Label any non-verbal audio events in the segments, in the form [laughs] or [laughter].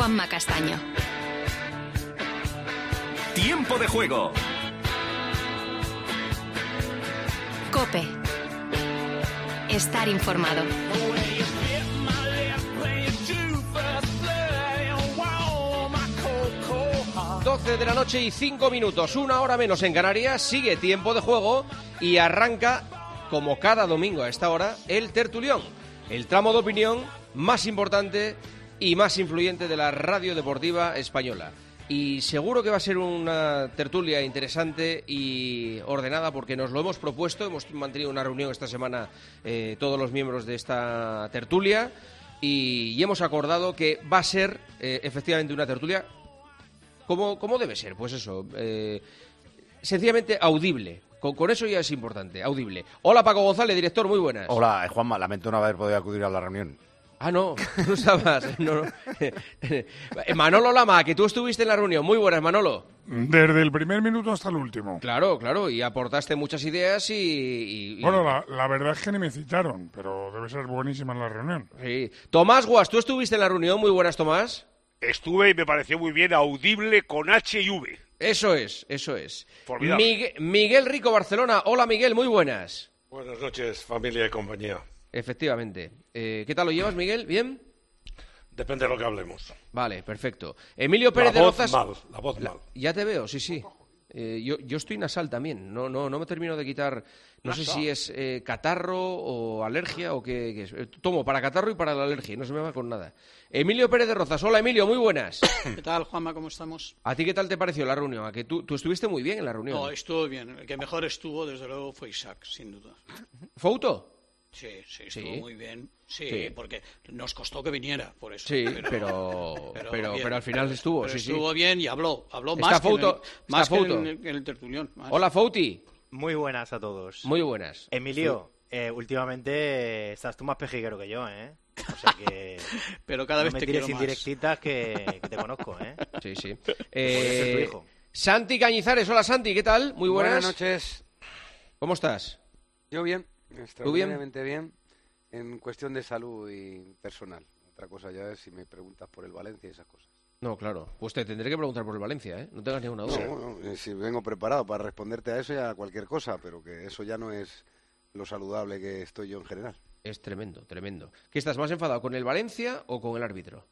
Juanma Castaño. Tiempo de juego. Cope. Estar informado. 12 de la noche y 5 minutos, una hora menos en Canarias, sigue tiempo de juego y arranca, como cada domingo a esta hora, el tertulión, el tramo de opinión más importante y más influyente de la radio deportiva española. Y seguro que va a ser una tertulia interesante y ordenada porque nos lo hemos propuesto. Hemos mantenido una reunión esta semana eh, todos los miembros de esta tertulia y, hemos acordado que va a ser eh, efectivamente una tertulia como, como debe ser. Pues eso, eh, sencillamente audible. Con, eso ya es importante, audible. Hola Paco González, director, muy buenas. Hola, Juanma, lamento no haber podido acudir a la reunión. Ah, no, [laughs] tú estabas. no, no. Eh, Manolo Lama, que tú estuviste en la reunión. Muy buenas, Manolo. Desde el primer minuto hasta el último. Claro, claro, y aportaste muchas ideas y... y- y- Bueno, la, la verdad es que ni me citaron, pero debe ser buenísima la reunión. sí. Tomás Guas, tú estuviste en la reunión. Muy buenas, Tomás. Estuve y me pareció muy bien audible con H y V. Eso es, eso es. Formidable. Migue- Miguel Rico, Barcelona. Hola, Miguel, muy buenas. Buenas noches, familia y compañía. Efectivamente. Eh, ¿Qué tal lo llevas, Miguel? ¿Bien? Depende de lo que hablemos. Vale, perfecto. Emilio Pérez la de voz Rozas. mal, la voz La- mal. Ya te veo, sí, sí. Eh, yo, yo estoy nasal también. No, no, no me termino de quitar. No sé si es eh, catarro o alergia o qué, qué es. Eh, Tomo para catarro y para la alergia. No se me va con nada. Emilio Pérez de Rozas. Hola, Emilio, muy buenas. [coughs] ¿Qué tal, Juanma? ¿Cómo estamos? ¿A ti qué tal te pareció la reunión? ¿A que tú, tú estuviste muy bien en la reunión? No, estuvo bien. El que mejor estuvo, desde luego, fue Isaac, sin duda. ¿Fouto? Sí, sí, estuvo Sí. muy bien. Sí, Sí. porque nos costó que viniera, por eso. Sí, [laughs] pero, pero, pero, al final estuvo. Pero sí, sí. estuvo bien y habló. Habló Está más, que, en el, más está que en el, en el tertulión. más. Hola, Fouti. Muy buenas a todos. Muy buenas. Emilio, eh, últimamente eh, estás tú más pejiguero que yo, ¿eh? O sea que [laughs] Pero cada no vez me te tires quiero más. indirectitas que, que te conozco, ¿eh? [laughs] Sí, sí. ser tu Eh, hijo. Santi Cañizares. Hola, Santi. ¿Qué tal? Muy buenas. Buenas noches. ¿Cómo estás? Yo bien, extraordinariamente bien? en cuestión de salud y personal. Otra cosa ya es si me preguntas por el Valencia y esas cosas. No, claro. Pues te tendré que preguntar por el Valencia, ¿eh? No tengas ninguna duda. No, eh, si vengo preparado para responderte a eso y a cualquier cosa, pero que eso ya no es lo saludable que estoy yo en general. Es tremendo, tremendo. ¿Qué estás más enfadado, con el Valencia o con el árbitro?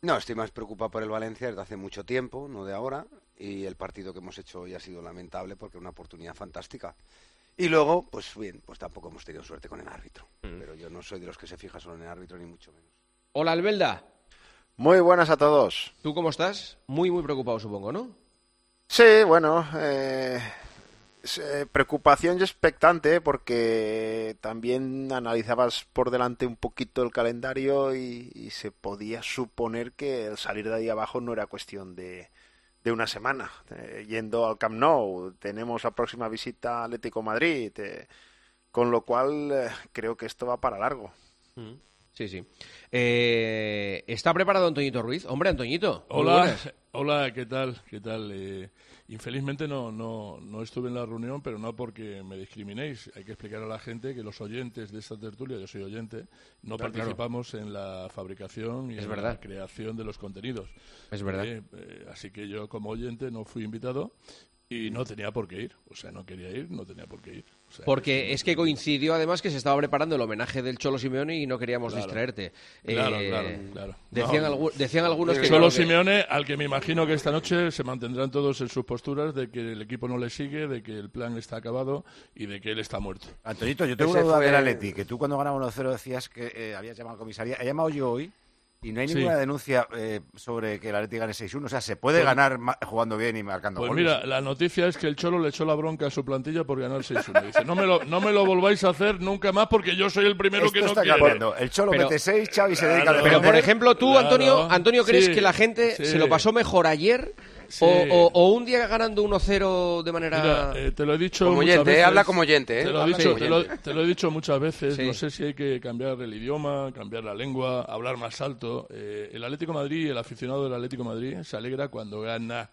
No, estoy más preocupado por el Valencia desde hace mucho tiempo, no de ahora, y el partido que hemos hecho hoy ha sido lamentable porque es una oportunidad fantástica. Y luego, pues bien, pues tampoco hemos tenido suerte con el árbitro. Mm. Pero yo no soy de los que se fija solo en el árbitro, ni mucho menos. Hola, Albelda. Muy buenas a todos. ¿Tú cómo estás? Muy, muy preocupado, supongo, ¿no? Sí, bueno, eh, eh, preocupación y expectante porque también analizabas por delante un poquito el calendario y, y se podía suponer que el salir de ahí abajo no era cuestión de, de una semana. Eh, yendo al Camp Nou, tenemos la próxima visita a Atlético Madrid, eh, con lo cual eh, creo que esto va para largo. Sí, sí. Eh, ¿Está preparado Antoñito Ruiz? Hombre, Antoñito. Hola, [laughs] hola, ¿qué tal? ¿Qué tal? Infelizmente no, no, no estuve en la reunión, pero no porque me discriminéis. Hay que explicar a la gente que los oyentes de esta tertulia, yo soy oyente, no Claro, participamos en la fabricación y Es en verdad. la creación de los contenidos. Es verdad. Eh, eh, así que yo como oyente no fui invitado y no tenía por qué ir. O sea, no quería ir, no tenía por qué ir. Sea, Porque es que coincidió además que se estaba preparando el homenaje del Cholo Simeone y no queríamos Claro. distraerte. Claro, Eh, claro, claro. Decían, No. algu- decían algunos que... Que- Simeone, al que me imagino que esta noche se mantendrán todos en sus posturas de que el equipo no le sigue, de que el plan está acabado y de que él está muerto. Antonito, yo tengo Ese una duda fue- del Atleti, que tú cuando ganaba 1-0 decías que eh, habías llamado a la comisaría. He llamado yo hoy y no hay Sí. ninguna denuncia eh, sobre que el Atleti gane 6-1. O sea, se puede Pues- ganar jugando bien y marcando Pues goles. mira, la noticia es que el Cholo le echó la bronca a su plantilla por ganar 6-1. Dice, no me, lo, no me lo volváis a hacer nunca más porque yo soy el primero Esto que no está quiere. cambiando. El Cholo Pero- mete 6, Xavi se dedica a Claro. Pero, defender. por ejemplo, tú, Claro. Antonio, Antonio, ¿crees Sí, que la gente sí. se lo pasó mejor ayer Sí. o, o- o un día ganando 1-0 de manera... Mira, eh, te lo he dicho Como eh, veces. habla como oyente, eh, Te lo, he dicho, te, lo, oyente. te lo he dicho muchas veces. Sí. No sé si hay que cambiar el idioma, cambiar la lengua, hablar más alto. Eh, el Atlético de Madrid, el aficionado del Atlético de Madrid, se alegra cuando gana.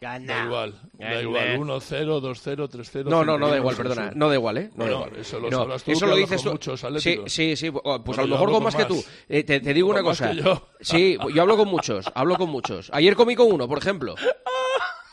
Da igual, da igual. 1-0, 2-0, 3-0. No, no, no da 5-1, igual, 6-1. perdona. No da igual, ¿eh? No da Bueno, igual. Eso lo No, sabrás tú, eso lo dices tú. muchos Sí, sí, sí. Pues Bueno, a lo mejor con más que tú. Eh, te, te digo Con una cosa. yo. Sí, yo hablo con muchos. Hablo con muchos. Ayer comí con uno, por ejemplo.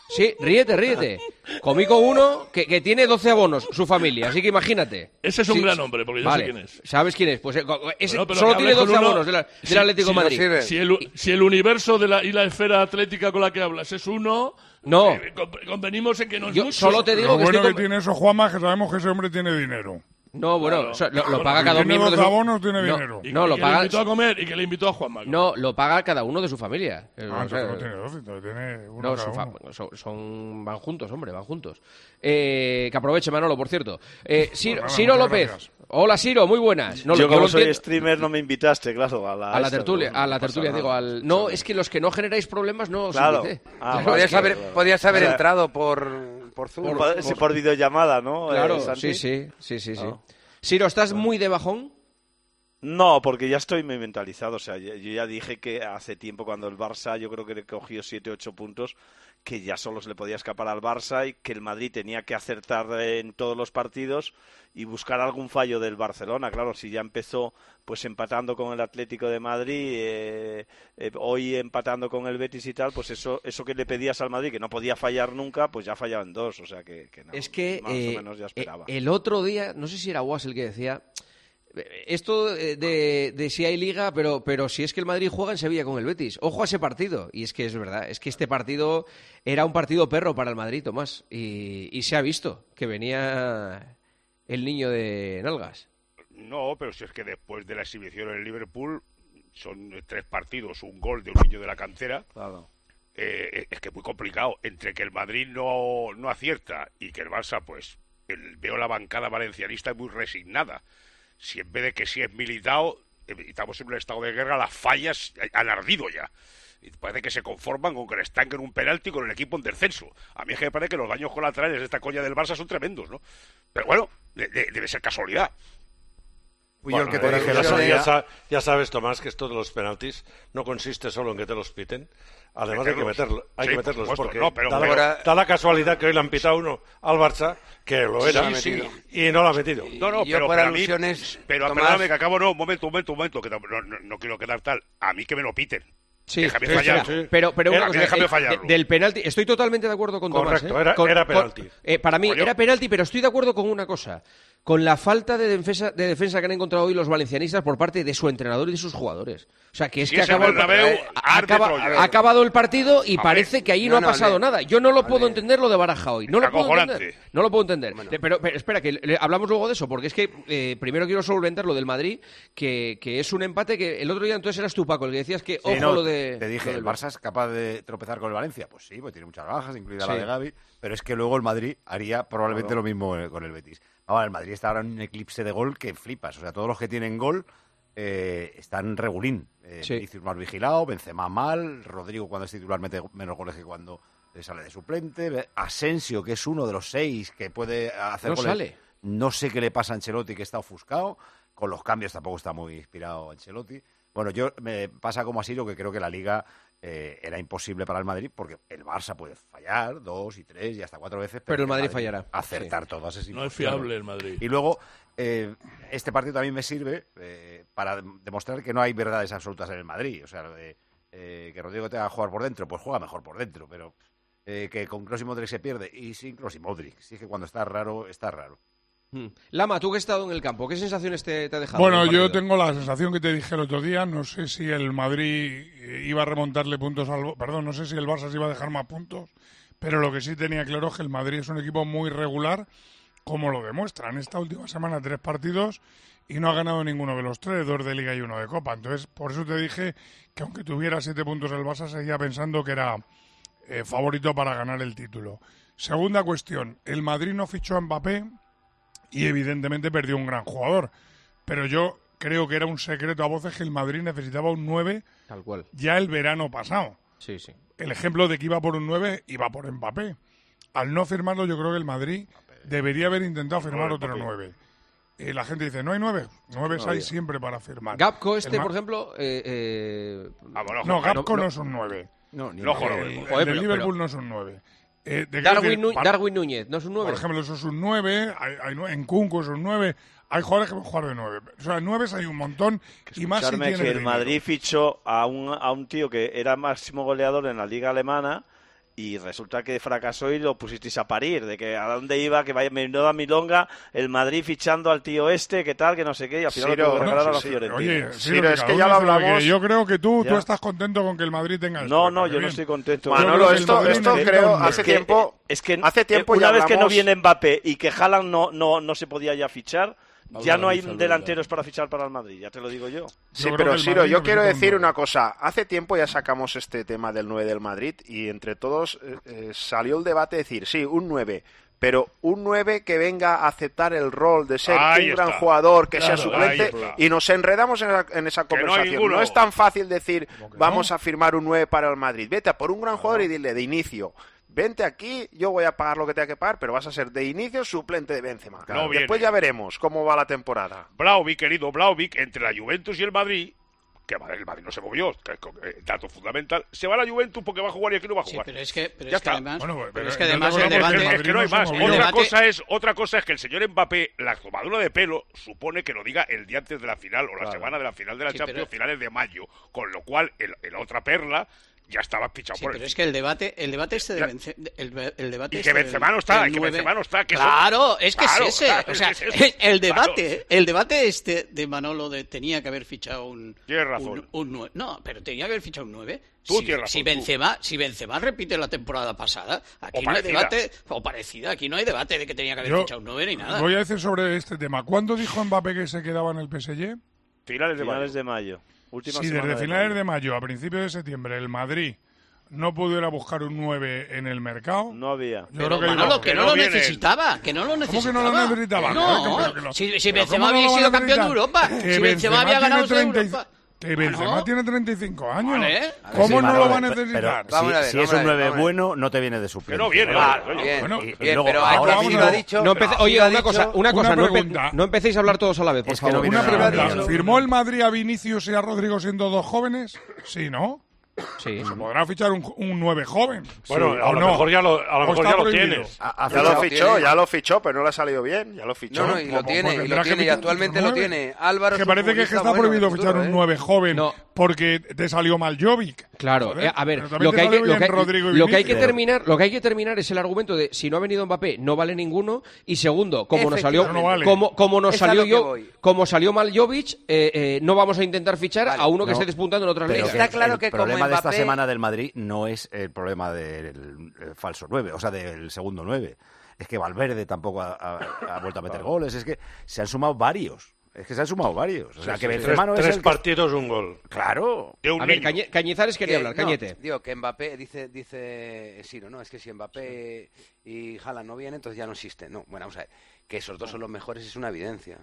Sí, ríete, ríete. Comí con uno que, que tiene 12 abonos, su familia, así que imagínate. Ese es un Sí, gran sí. hombre, porque yo Vale, sé quién es. ¿Sabes quién es? Pues eh, ese Bueno, pero solo tiene hables con 12 uno- abonos de del si- Atlético si- de Madrid. Si el, si el universo de la, y la esfera atlética con la que hablas es uno, No. eh, con- convenimos en que no es Yo mucho. solo te digo Lo que bueno estoy que con- tiene eso, Juanma, es que sabemos que ese hombre tiene dinero. No, bueno, Claro. o sea, lo, lo paga cada tiene miembro de 12 su... abonos, tiene no, dinero. Y- No, y lo que paga... le invitó a comer y que le invitó a Juanma. No, lo paga cada uno de su familia. Eh, Ah, o sea, entonces no tiene 12, entonces tiene uno No, cada su fa- uno. son, son- van juntos, hombre, van juntos. Eh, que aproveche Manolo, por cierto. Eh, Ciro, nada, Ciro muchas López. gracias. Hola, Ciro, muy buenas. No, yo como lo soy entiendo. streamer no me invitaste, claro, a la, a la tertulia, no- a la tertulia, digo, al... No, es que los que no generáis problemas no os Claro. invité. Ah, Claro, Podías que- haber, podías haber entrado por, por Zoom. Por, sí, por videollamada, ¿no? Claro, eh, sí, sí, sí, sí, sí. No. Ciro, ¿estás muy de bajón? No, porque ya estoy muy mentalizado. O sea, yo ya dije que hace tiempo cuando el Barça, yo creo que le cogió 7-8 puntos, que ya solo se le podía escapar al Barça y que el Madrid tenía que acertar en todos los partidos y buscar algún fallo del Barcelona. Claro, si ya empezó pues empatando con el Atlético de Madrid, eh, eh, hoy empatando con el Betis y tal, pues eso, eso que le pedías al Madrid, que no podía fallar nunca, pues ya en dos. O sea que, que no, es que más eh, o menos ya esperaba. eh, el otro día, no sé si era Was el que decía, eh, esto eh, de, de si hay liga, pero, pero si es que el Madrid juega en Sevilla con el Betis. Ojo a ese partido. Y es que es verdad, es que este partido era un partido perro para el Madrid, Tomás. Y, y se ha visto que venía el niño de Nalgas. No, pero si es que después de la exhibición en el Liverpool son tres partidos, un gol de un niño de la cantera. Claro. eh, es que es muy complicado. Entre que el Madrid no, no acierta y que el Barça, pues, el- veo la bancada valencianista muy resignada. Si en vez de que si es militado, estamos en un estado de guerra, las fallas han ardido ya. Y parece que se conforman con que le estanquen un penalti con el equipo en descenso. A mí es que me parece que los daños colaterales de esta coña del Barça son tremendos, ¿no? Pero bueno, de- de- debe ser casualidad. Bueno, el que te eh, dije ya, día- ya sa- ya sabes, Tomás, que esto de los penaltis no consiste solo en que te los piten. Además hay que Meterlos. meterlo, hay Sí, que por meterlos supuesto. porque No, pero- da, la, pero- da la casualidad que hoy le han pitado uno al Barça que lo era Sí, y no lo ha metido. No, no, yo pero, por pero a mí, alusiones, pero Tomás- perdóname que acabo, no, un momento, un momento, un momento, que no, no- no quiero quedar tal. A mí que me lo piten. Sí, Déjame sí, fallar. Pero, pero una Era- cosa, déjame eh, del penalti, estoy totalmente de acuerdo con Tomás. Correcto, ¿eh? era- Con- era con- penalti. eh, para mí Coño. era penalti, pero estoy de acuerdo con una cosa. Con la falta de defensa, de defensa que han encontrado hoy los valencianistas por parte de su entrenador y de sus jugadores. O sea, que es que acaba el, eh, acaba- ha acabado el partido y A parece ver. que ahí no, No, ha pasado nada. Yo no lo puedo entender lo de Baraja hoy. No lo puedo entender. No lo puedo entender. De- Pero, pero espera, que le- hablamos luego de eso, porque es que eh, primero quiero solventar lo del Madrid, que, que es un empate que el otro día entonces eras tú, Paco, el que decías que, Sí, ojo, no, lo de... Te dije, el Barça es capaz de tropezar con el Valencia. Pues sí, pues tiene muchas bajas, incluida la de Gaby. Pero es que luego el Madrid haría probablemente lo mismo con el Betis. Ahora, el Madrid está ahora en un eclipse de gol que flipas. O sea, todos los que tienen gol eh, están regulín. Eh, Sí. Más vigilado, Benzema mal, Rodrigo cuando es titular mete menos goles que cuando eh, sale de suplente, Ve- Asensio, que es uno de los seis que puede hacer No goles. sale. No sé qué le pasa a Ancelotti, que está ofuscado. Con los cambios tampoco está muy inspirado Ancelotti. Bueno, yo me pasa como así lo que creo que la liga eh, era imposible para el Madrid, porque el Barça puede fallar dos y tres y hasta cuatro veces. Pero el Madrid fallará. Acertar todas es No es imposible. fiable el Madrid. Y luego, eh, este partido también me sirve eh, para demostrar que no hay verdades absolutas en el Madrid. O sea, lo de eh, que Rodrigo tenga que jugar por dentro, pues juega mejor por dentro, pero eh, que con Kroos y Modric se pierde. Y sin Kroos y Modric. Sí que cuando está raro, está raro. Mm. Lama, tú que has estado en el campo, ¿qué sensaciones te, te ha dejado? Bueno, yo tengo la sensación que te dije el otro día. No sé si el Madrid eh, iba a remontarle puntos al. Perdón, no sé si el Barça se iba a dejar más puntos. Pero lo que sí tenía claro es que el Madrid es un equipo muy regular, como lo demuestra. En esta última semana, tres partidos y no ha ganado ninguno de los tres, dos de Liga y uno de Copa. Entonces, por eso te dije que aunque tuviera siete puntos el Barça, seguía pensando que era eh, favorito para ganar el título. Segunda cuestión, el Madrid no fichó a Mbappé y evidentemente perdió un gran jugador. Pero yo creo que era un secreto a voces que el Madrid necesitaba un 9 Tal cual. ya el verano pasado. Sí, sí. El ejemplo de que iba por un 9 iba por Mbappé. Al no firmarlo, yo creo que el Madrid debería haber intentado firmar otro 9. Eh, la gente dice, no hay 9. 9 No hay siempre para firmar. Gapco este, El por ejemplo... eh, eh, No, no, Gapco no, no- es un 9. No, ni. El de pero- Liverpool pero- no es un 9. Eh, de- Darwin, de- Darwin Núñez, ¿no es un 9? Por ejemplo, eso es un 9. Hay, hay en Kunku es un 9. Hay jugadores que pueden jugar de 9. O sea, 9 hay un montón. Y más si tiene que el dinero. Madrid fichó a un, a un tío que era máximo goleador en la liga alemana y resulta que fracasó y lo pusisteis a parir, de que a dónde iba, que vaya menuda milonga, el Madrid fichando al tío este, que tal, que no sé qué, y al final Ciro, lo que no, a la sí, sí. Fiorentina. Oye, Sí, Ciro, es que ya lo que hablamos. Yo creo que tú, tú estás contento con que el Madrid tenga esto. No, no, yo no bien. estoy contento. Manolo, que esto- Madrid esto necesita creo hace tiempo- Es que hace tiempo una ya vez que no hablamos- viene Mbappé y que Haaland no, no, no se podía ya fichar, ya no hay delanteros para fichar para el Madrid, ya te lo digo yo. Sí, pero Siro, yo quiero decir una cosa. Hace tiempo ya sacamos este tema del 9 del Madrid y entre todos eh, eh, salió el debate de decir, sí, un 9, pero un 9 que venga a aceptar el rol de ser Ahí un gran jugador, que Claro, sea suplente, y nos enredamos en, la- en esa no conversación. No, es tan fácil decir, vamos no? a firmar un 9 para el Madrid. Vete a por un gran jugador y dile de inicio. Vente aquí, yo voy a pagar lo que tenga que pagar, pero vas a ser de inicio suplente de Benzema. No Después ya veremos cómo va la temporada. Blauvik, querido Blauvik, entre la Juventus y el Madrid, que el Madrid no se movió, que es eh, dato fundamental, se va a la Juventus porque va a jugar y aquí no va a Sí, jugar. pero es que, pero Ya es que además, Bueno, pero pero es que además no, el porque Es debate, que, es que no hay más. Otra debate- cosa es otra cosa es que el señor Mbappé, la tomadura de pelo, supone que lo diga el día antes de la final o la semana de la final de la Sí, Champions, pero- finales de mayo, con lo cual el, el otra perla ya estaba pichado Sí, por pero el es que el debate, el debate este de. Bence- el, el debate Y este que del- Benzema no está, que Benzema no está, que claro, es que Claro, es ese, claro, o sea, es [laughs] el debate, el debate este de Manolo de tenía que haber fichado un Tienes razón. un, un nueve. No, pero tenía que haber fichado un 9. Tú si, tienes razón, si tú. Benzema, si Benzema repite la temporada pasada, aquí O no hay debate o parecida, aquí no hay debate de que tenía que haber Yo fichado un 9 ni nada. Voy a decir sobre este tema. ¿Cuándo dijo Mbappé que se quedaba en el PSG? finales de mayo. Finales de mayo. Última Si desde de finales mayo. de mayo a principios de septiembre el Madrid no pudiera buscar un 9 en el mercado, No había. yo Pero creo que Manolo, no. que que no, no lo viene. necesitaba, que no lo ¿Cómo necesitaba. que no lo necesitaba? No, Pero que lo- si, si Benzema ¿cómo no había sido campeón de? Europa, Que si Benzema había tiene ganado 30 y- Europa. Que Benzema Bueno. tiene 35 años. Vale. ¿Cómo Sí, no lo va a pero- necesitar? Pero ver, si, si es un ver, 9 vamos a ver. bueno, no te viene de suplente. Que no viene, Claro, oye, bien, bueno, bien, pero ahora vamos lo a dicho. No oye, lo ha una cosa, una Una cosa, no, empe- pregunta. no empecéis a hablar todos a la vez, por Es no favor. viene Una Pero pregunta. ¿Firmó el Madrid a Vinicius y a Rodrigo siendo dos jóvenes? Sí, ¿no? Sí. Se podrá fichar un, un 9 joven. Bueno, Sí, a ¿o lo no? mejor ya lo, a lo ¿O mejor ya lo tienes. Ha- ha Ya lo fichó, tiene. ya lo fichó, pero no le ha salido bien. Ya lo fichó. No, no, y lo Pues- tiene, pues y lo tiene, y actualmente lo tiene. Álvaro que parece que, está bueno en prohibido el fichar futuro, un ¿eh? 9 joven No. porque te salió mal Jovic. Claro, eh, a ver, lo que, hay que, lo, lo hay terminar, lo que hay que terminar es el argumento de si no ha venido Mbappé no vale ninguno y segundo, como nos salió, No vale. como, como nos a salió yo, como salió mal Jovic, eh, eh, no vamos a intentar fichar Vale. a uno que No. esté despuntando en otras ligas. Está claro que como problema de esta semana del Madrid no es el problema del falso 9, o sea, del segundo 9. Es que Valverde tampoco ha, ha- ha vuelto a meter goles, es que se han sumado varios. Es que se han sumado varios. O sea, Sí, que sí, Benzema no tres, es tres el que- partidos, un gol. Claro. De un A ver, niño. Cañe- Cañizares quería Que- hablar, no, Cañete. digo que Mbappé dice dice Siro, no, es que si Mbappé y Haaland no vienen, entonces ya no existe. No, bueno, vamos a ver, que esos dos son los mejores es una evidencia.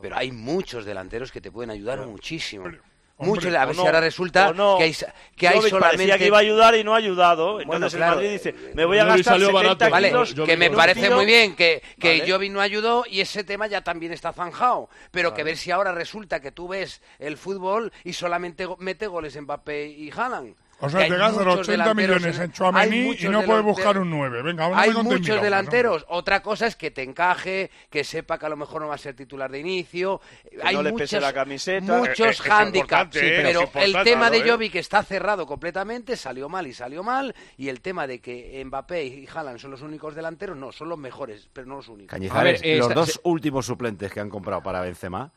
Pero hay muchos delanteros que te pueden ayudar muchísimo. Muchos, a ver si no, ahora resulta no. que hay, que hay solamente... parecía que iba a ayudar y no ha ayudado. Entonces Bueno, el. Madrid dice, me voy a gastar salió 70 barato. Vale, kilos. Yo que me parece tío- muy bien que, que Vale. Jovic no ayudó y ese tema ya también está zanjado. Pero que ver si ahora resulta que tú ves el fútbol y solamente go- mete goles Mbappé y Haaland. O Que sea, hay te gastas muchos 80 delanteros millones en hay Chouameni y muchos no de puedes buscar un 9. Venga, háblame Hay con muchos delanteros. Otra cosa es que te encaje, que sepa que a lo mejor no va a ser titular de inicio. hay no le muchos, pese la camiseta. muchos Es- es handicaps. sí, ¿eh? pero el tema de ¿eh? Jovic está cerrado completamente, salió mal y salió mal. Y el tema de que Mbappé y Haaland son los únicos delanteros, no, son los mejores, pero no los únicos. Cañizares, A ver, eh, los dos se- últimos suplentes que han comprado para Benzema,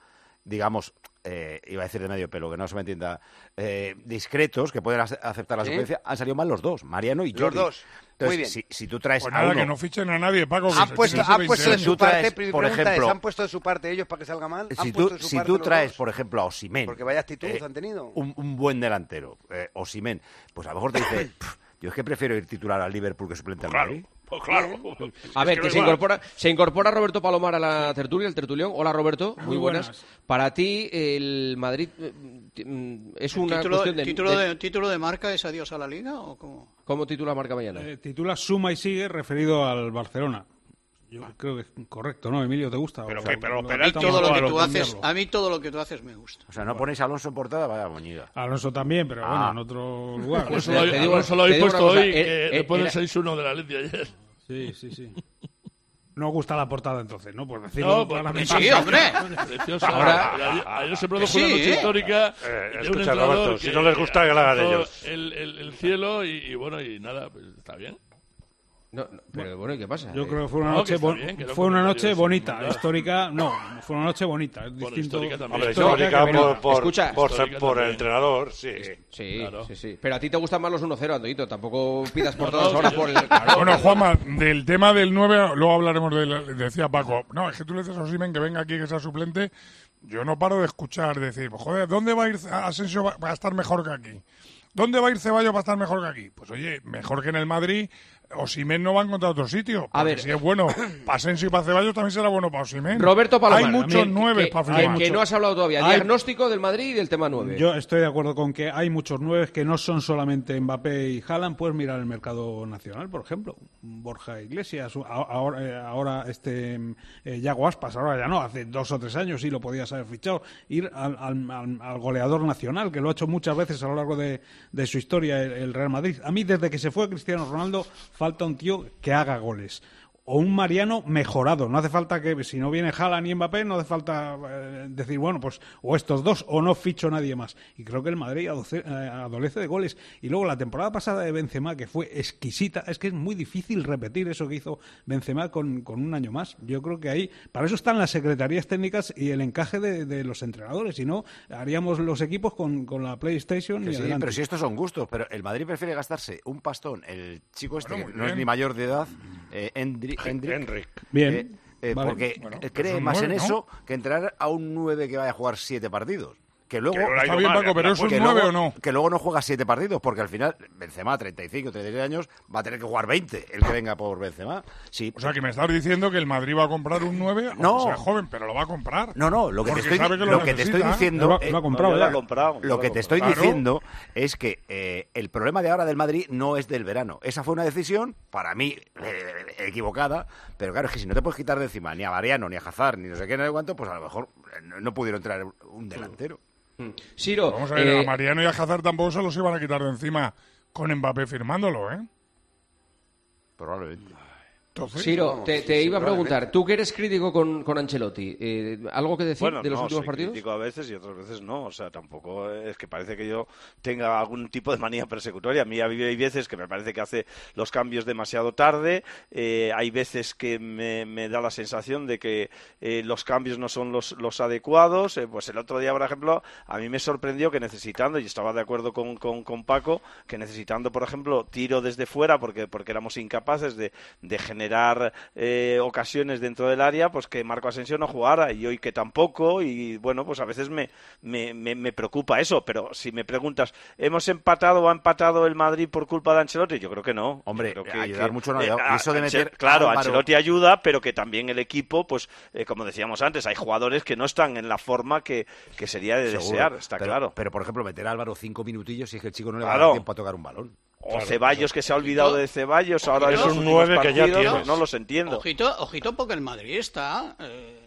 digamos, eh, iba a decir de medio pelo, que no se me entienda, eh, discretos, que pueden ace- aceptar la Sí. suplencia, han salido mal los dos, Mariano y Los Jordi. dos. Entonces, Muy bien. Si, si tú traes Pues a nada, uno... que no fichen a nadie, Paco. Han puesto, han 20 puesto de su Tú traes, parte, por pregunta es, ejemplo- ¿han puesto de su parte ellos para que salga mal? ¿Han si puesto tú, si parte tú los traes, dos? por ejemplo, a Osimen, Porque vaya actitudes eh, han tenido. un, un buen delantero, eh, Osimen, pues a lo mejor te dice, [laughs] "Pff, yo es que prefiero ir titular al Liverpool que suplente al Claro, Madrid. Pues claro. A Es ver, no que se incorpora, se incorpora Roberto Palomar a la tertulia, el tertulión. Hola Roberto, muy, Muy buenas. buenas. Para ti, el Madrid eh, mm, es una ¿Título, cuestión de, título, de- de, ¿Título de marca es adiós a la liga o cómo? ¿Cómo titula marca mañana? Eh, titula Suma y sigue referido al Barcelona. Yo creo que es correcto, ¿no? Emilio, ¿te gusta? Pero O que- sea, pero no- penalti estamos Todo lo a que tú haces, a mí todo lo que tú haces me gusta. O sea, no ponéis a Alonso en portada, vaya moñiga. Alonso también, pero Ah. bueno, en otro lugar. Alonso lo, digo- Alonso lo habéis puesto hoy, eh, que eh, después del era- 6-1 de la Leti ayer. Sí, sí, sí. No gusta la portada entonces, ¿no? Por No, decirlo pues, claramente. sí, hombre. Preciosa. Ahora- Ayer- se produjo Sí, una noche ¿eh? histórica Eh, de escucha, Roberto, si no les gusta, que la hagan ellos. El, el, el cielo y, y bueno, y nada, pues está bien. No, no, pero bueno, ¿y qué pasa? Yo Eh, creo que fue una No, que noche, está bon- bien, que era un fue una comentario noche bonita, histórica, no, fue una noche bonita, es Bueno, distinto. histórica también. Hombre, No, histórica que- pero, por, por, escucha, por, histórica por el también. entrenador, sí. Sí, Claro. sí, sí. Pero a ti te gustan más los 1-0, Antoñito. Tampoco pidas por No, todas no, horas por el... Claro. Bueno, Juanma, del tema del 9, luego hablaremos de la- decía Paco. No, es que tú le dices a Osimen que venga aquí, que sea suplente. Yo no paro de escuchar decir, joder, ¿dónde va a ir Asensio va- para estar mejor que aquí? ¿Dónde va a ir Ceballos para estar mejor que aquí? Pues oye, mejor que en el Madrid, Osimen no va a encontrar otro sitio. A ver. si es bueno para Asensio y para Ceballos, también será bueno para Osimen. Roberto Palomar. Hay muchos que- nueve que- para que- firmar. Que no has hablado todavía. Hay- Diagnóstico del Madrid y del tema 9. Yo estoy de acuerdo con que hay muchos nueve que no son solamente Mbappé y Haaland. Puedes mirar el mercado nacional, por ejemplo. Borja Iglesias, ahora, eh, ahora este eh, Yago Aspas, ahora ya no, hace dos o tres años sí lo podías haber fichado. Ir al, al- al- al goleador nacional, que lo ha hecho muchas veces a lo largo de, de su historia el, el Real Madrid. A mí, desde que se fue Cristiano Ronaldo, falta un tío que haga goles. O un Mariano mejorado. No hace falta que, si no viene Haaland y Mbappé, no hace falta eh, decir, bueno, pues o estos dos o no ficho nadie más. Y creo que el Madrid adoce- eh, adolece de goles. Y luego la temporada pasada de Benzema, que fue exquisita, es que es muy difícil repetir eso que hizo Benzema con, con un año más. Yo creo que ahí, para eso están las secretarías técnicas y el encaje de, de los entrenadores. Si no, haríamos los equipos con, con la PlayStation Que y sí, adelante. pero si estos son gustos, pero el Madrid prefiere gastarse un pastón, el chico este, Bueno, que muy no es ni mayor de edad, eh, Endri- Endrick, Enric. Bien. eh, eh, Vale. porque Bueno, cree más en ¿no? eso que entrar a un 9 que vaya a jugar siete partidos. Que luego, Que Está bien, mal, Paco, pero es un que 9 luego- o no. que luego no juega siete partidos, porque al final Benzema, 35, 36 años, va a tener que jugar 20, el que venga por Benzema. Sí, O sea, que me estás diciendo que el Madrid va a comprar un 9, No. sea joven, pero lo va a comprar. No, no, lo que te estoy, sabe que lo lo que te estoy necesita. diciendo, Lo ha- eh, lo ha comprado No, ya. lo ha comprado, lo lo que te estoy Claro. diciendo es que eh, el problema de ahora del Madrid no es del verano. Esa fue una decisión, para mí, eh, equivocada, pero claro, es que si no te puedes quitar de encima ni a Mariano, ni a Hazard, ni no sé qué, no sé cuánto, pues a lo mejor eh, no, no pudieron traer un delantero. Siro, Vamos a ver, eh, a Mariano y a Hazard tampoco se los iban a quitar de encima con Mbappé firmándolo, ¿eh? Probablemente. Entonces, Siro, te, te iba a preguntar, tú que eres crítico con, con Ancelotti, eh, ¿algo que decir Bueno, de los no, últimos soy partidos? crítico a veces y otras veces no. O sea, tampoco es que parece que yo tenga algún tipo de manía persecutoria. A mí hay veces que me parece que hace los cambios demasiado tarde. eh, hay veces que me, me da la sensación de que eh, los cambios no son los, los adecuados. eh, pues el otro día, por ejemplo, a mí me sorprendió que necesitando, y estaba de acuerdo con, con, con Paco, que necesitando, por ejemplo, tiro desde fuera, porque, porque éramos incapaces de, de generar eh, ocasiones dentro del área, pues que Marco Asensio no jugara y hoy que tampoco. Y bueno, pues a veces me, me, me, me preocupa eso. Pero si me preguntas, ¿hemos empatado o ha empatado el Madrid por culpa de Ancelotti? Yo creo que no. Hombre, Yo creo que- ayudar que- mucho no ha eh, ayudado. Eso de meter Claro, Álvaro- Ancelotti ayuda, pero que también el equipo, pues eh, como decíamos antes, hay jugadores que no están en la forma que, que sería de Seguro. desear, está pero, claro. Pero, por ejemplo, meter a Álvaro cinco minutillos y es que el chico no le va a dar tiempo a tocar un balón. O Ceballos que se ha olvidado de Ceballos, ahora Es un últimos nueve que ya tienes. No los entiendo. Ojito, ojito porque el Madrid está eh,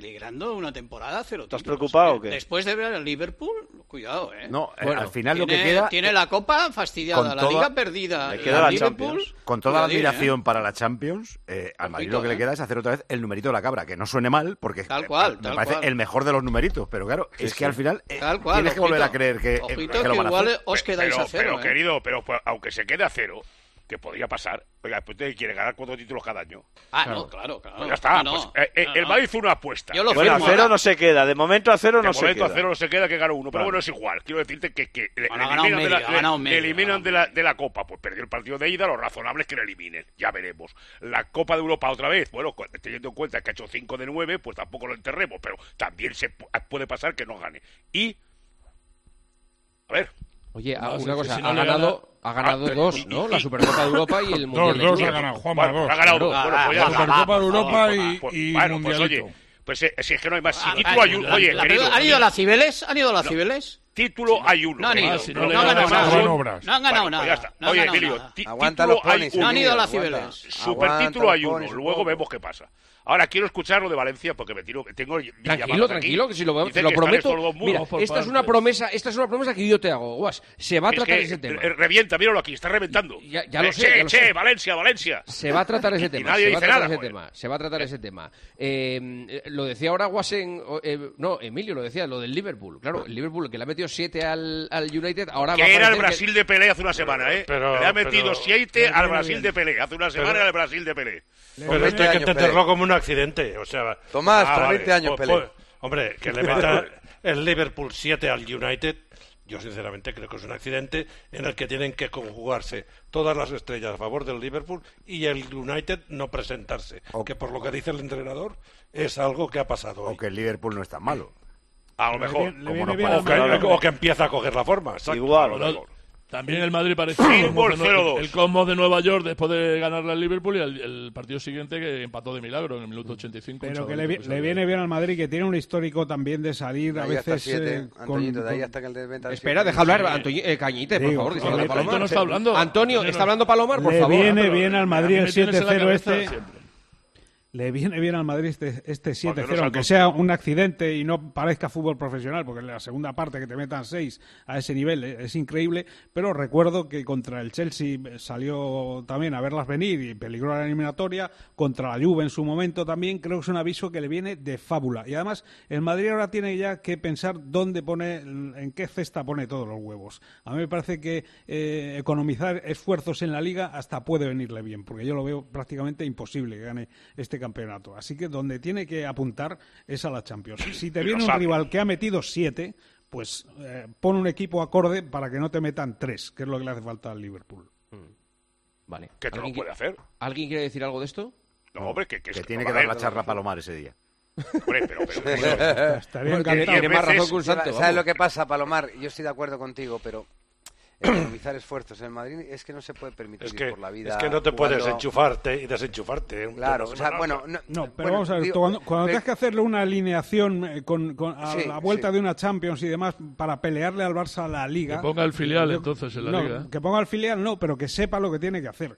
peligrando una temporada cero. ¿Estás preocupado ¿eh? o qué? Después de ver al Liverpool, cuidado, ¿eh? No, eh, Bueno, al final tiene, lo que queda... tiene la Copa fastidiada, la toda- Liga perdida. Le queda la Champions. Con toda la cuidadín, ¿eh? admiración para la Champions, eh, al Madrid lo que le queda es hacer otra vez el numerito de la cabra, que no suene mal, porque Tal cual, me tal parece cual. el mejor de los numeritos, pero claro, es que al final eh, Tal cual, tienes que volver a creer que, eh, Ojito que que lo van a igual hacer. os quedáis pero, a cero, pero ¿eh? querido, pero pues, aunque se quede a cero, que podría pasar. Oiga, pues usted quiere ganar cuatro títulos cada año. Ah, no, claro, claro. Pues ya está. No, no. pues, eh, eh, No, el no. Madrid hizo una apuesta. Yo lo Bueno, a firmo, cero ahora. no se queda, de momento a cero De no se momento queda. a cero no se queda que ganó uno, pero bueno, es igual. Quiero decirte que, que le, eliminan, de la, medio, le- medio, le eliminan de, la, de la Copa. Pues perdió el partido de ida, lo razonable es que le eliminen. Ya veremos. La Copa de Europa otra vez. Bueno, teniendo en cuenta que ha hecho 5 de 9, pues tampoco lo enterremos, pero también se pu- puede pasar que no gane. Y. A ver. Oye, No, una cosa, si no ha ganado, ha ganado Ah, dos, y- ¿no? y- La Supercopa de Europa y el Mundial Dos, de dos ha ganado, Juanma, Bueno, dos. ha ganado Claro. dos. Bueno, pues La. Supercopa de Europa pues, y, pues, y bueno, pues Mundialito. oye, pues eh, si es que no hay más. Si Ah, ah, ayu- la- oye, la- querido, ¿Han ido a oye, las Cibeles? ¿Han ido a las Cibeles? título hay uno. No han ido. No han ganado nada. Son- obras. No han ganado Bueno, pues nada. ya está. No han Oye, ganado Emilio, nada. ti- Aguanta título hay Emilio, uno. No han ido a las. Cibeles. Super Aguanta título los hay uno, luego vemos qué pasa. Ahora quiero escuchar lo de Valencia porque me tiro, tengo Tranquilo, tranquilo, aquí. que si lo, Dicen te lo que prometo. Mira, esta es una partes. promesa, esta es una promesa que yo te hago, Guas. Se va a Es tratar que, ese tema. eh, revienta, míralo aquí, está reventando. Ya- ya lo Eh, sé, che, ya lo che, sé. Valencia, Valencia. Se va a tratar ese [laughs] Y tema. nadie se va a dice tratar nada, ese joder. tema. Se va a tratar ese tema. Eh, eh, lo decía ahora Guasen, o, eh, no, Emilio lo decía, lo del Liverpool. Claro, el Liverpool que le ha metido 7 al, al United, ahora va a Que era el que- Brasil de Pelé hace una semana, ¿eh? pero- Le ha metido pero- 7 al Brasil de Pelé. Hace una semana el Brasil de Pelé. Pero esto hay que entenderlo como un accidente. O sea, Tomás, Ah, tras vale. 20 años, Pues- pues, hombre, que le meta [laughs] el Liverpool 7 al United, yo sinceramente creo que es un accidente en el que tienen que conjugarse todas las estrellas a favor del Liverpool y el United no presentarse. Que por lo que dice el entrenador es algo que ha pasado hoy. O que el Liverpool no es tan malo. A lo mejor. le viene O que, o que empieza a coger la forma. exacto. Igual. También el Madrid parece Fútbol el, Cosmos de 0-2. Nue- el Cosmos de Nueva York después de ganarle al Liverpool y el, el partido siguiente que empató de milagro en el minuto 85. un Pero que le, vi- le viene bien al Madrid, que tiene un histórico también de salir De a veces siete, eh, con- Antoñito, de ahí hasta que el de Espera, deja hablar, Antoñi- eh, Cañite, por Digo, favor, Palomar. no está hablando. Antonio, está hablando Palomar, por le favor. viene pero bien al Madrid el me tienes en la 7-0 cabeza este. siempre. Le viene bien al Madrid este, este 7-0, Porque no aunque sea un accidente y no parezca fútbol profesional, porque en la segunda parte que te metan 6 a ese nivel eh, es increíble, pero recuerdo que contra el Chelsea salió también a verlas venir y peligró la eliminatoria, contra la Juve en su momento también, creo que es un aviso que le viene de fábula. Y además, el Madrid ahora tiene ya que pensar dónde pone, en qué cesta pone todos los huevos. A mí me parece que eh, economizar esfuerzos en la liga hasta puede venirle bien, porque yo lo veo prácticamente imposible que gane este campeonato. Así que donde tiene que apuntar es a la Champions. Si te viene un sabe. rival que ha metido siete, pues eh, pon un equipo acorde para que no te metan tres, que es lo que le hace falta al Liverpool. Vale. ¿Qué te lo ¿Alguien puede hacer? ¿Alguien quiere decir algo de esto? No, hombre, que, que, tiene que dar la charla a Palomar ese día. Hombre, pero, pero, pero- Estaría encantado. tiene más veces- razón que un santo. ¿Sabes vamos. lo que pasa, Palomar? Yo estoy de acuerdo contigo, pero economizar esfuerzos en Madrid es que no se puede permitir Es ir que, por la vida. es que no te puedes jugando- enchufarte y desenchufarte. un Claro, o sea, bueno, no, No, pero bueno, vamos a ver, digo, cuando, cuando tengas que hacerle una alineación eh, con, con- a Sí, la vuelta sí. de una Champions y demás para pelearle al Barça la Liga. Que ponga el filial, yo- entonces, en la no, Liga. Que ponga el filial, no, pero que sepa lo que tiene que hacer.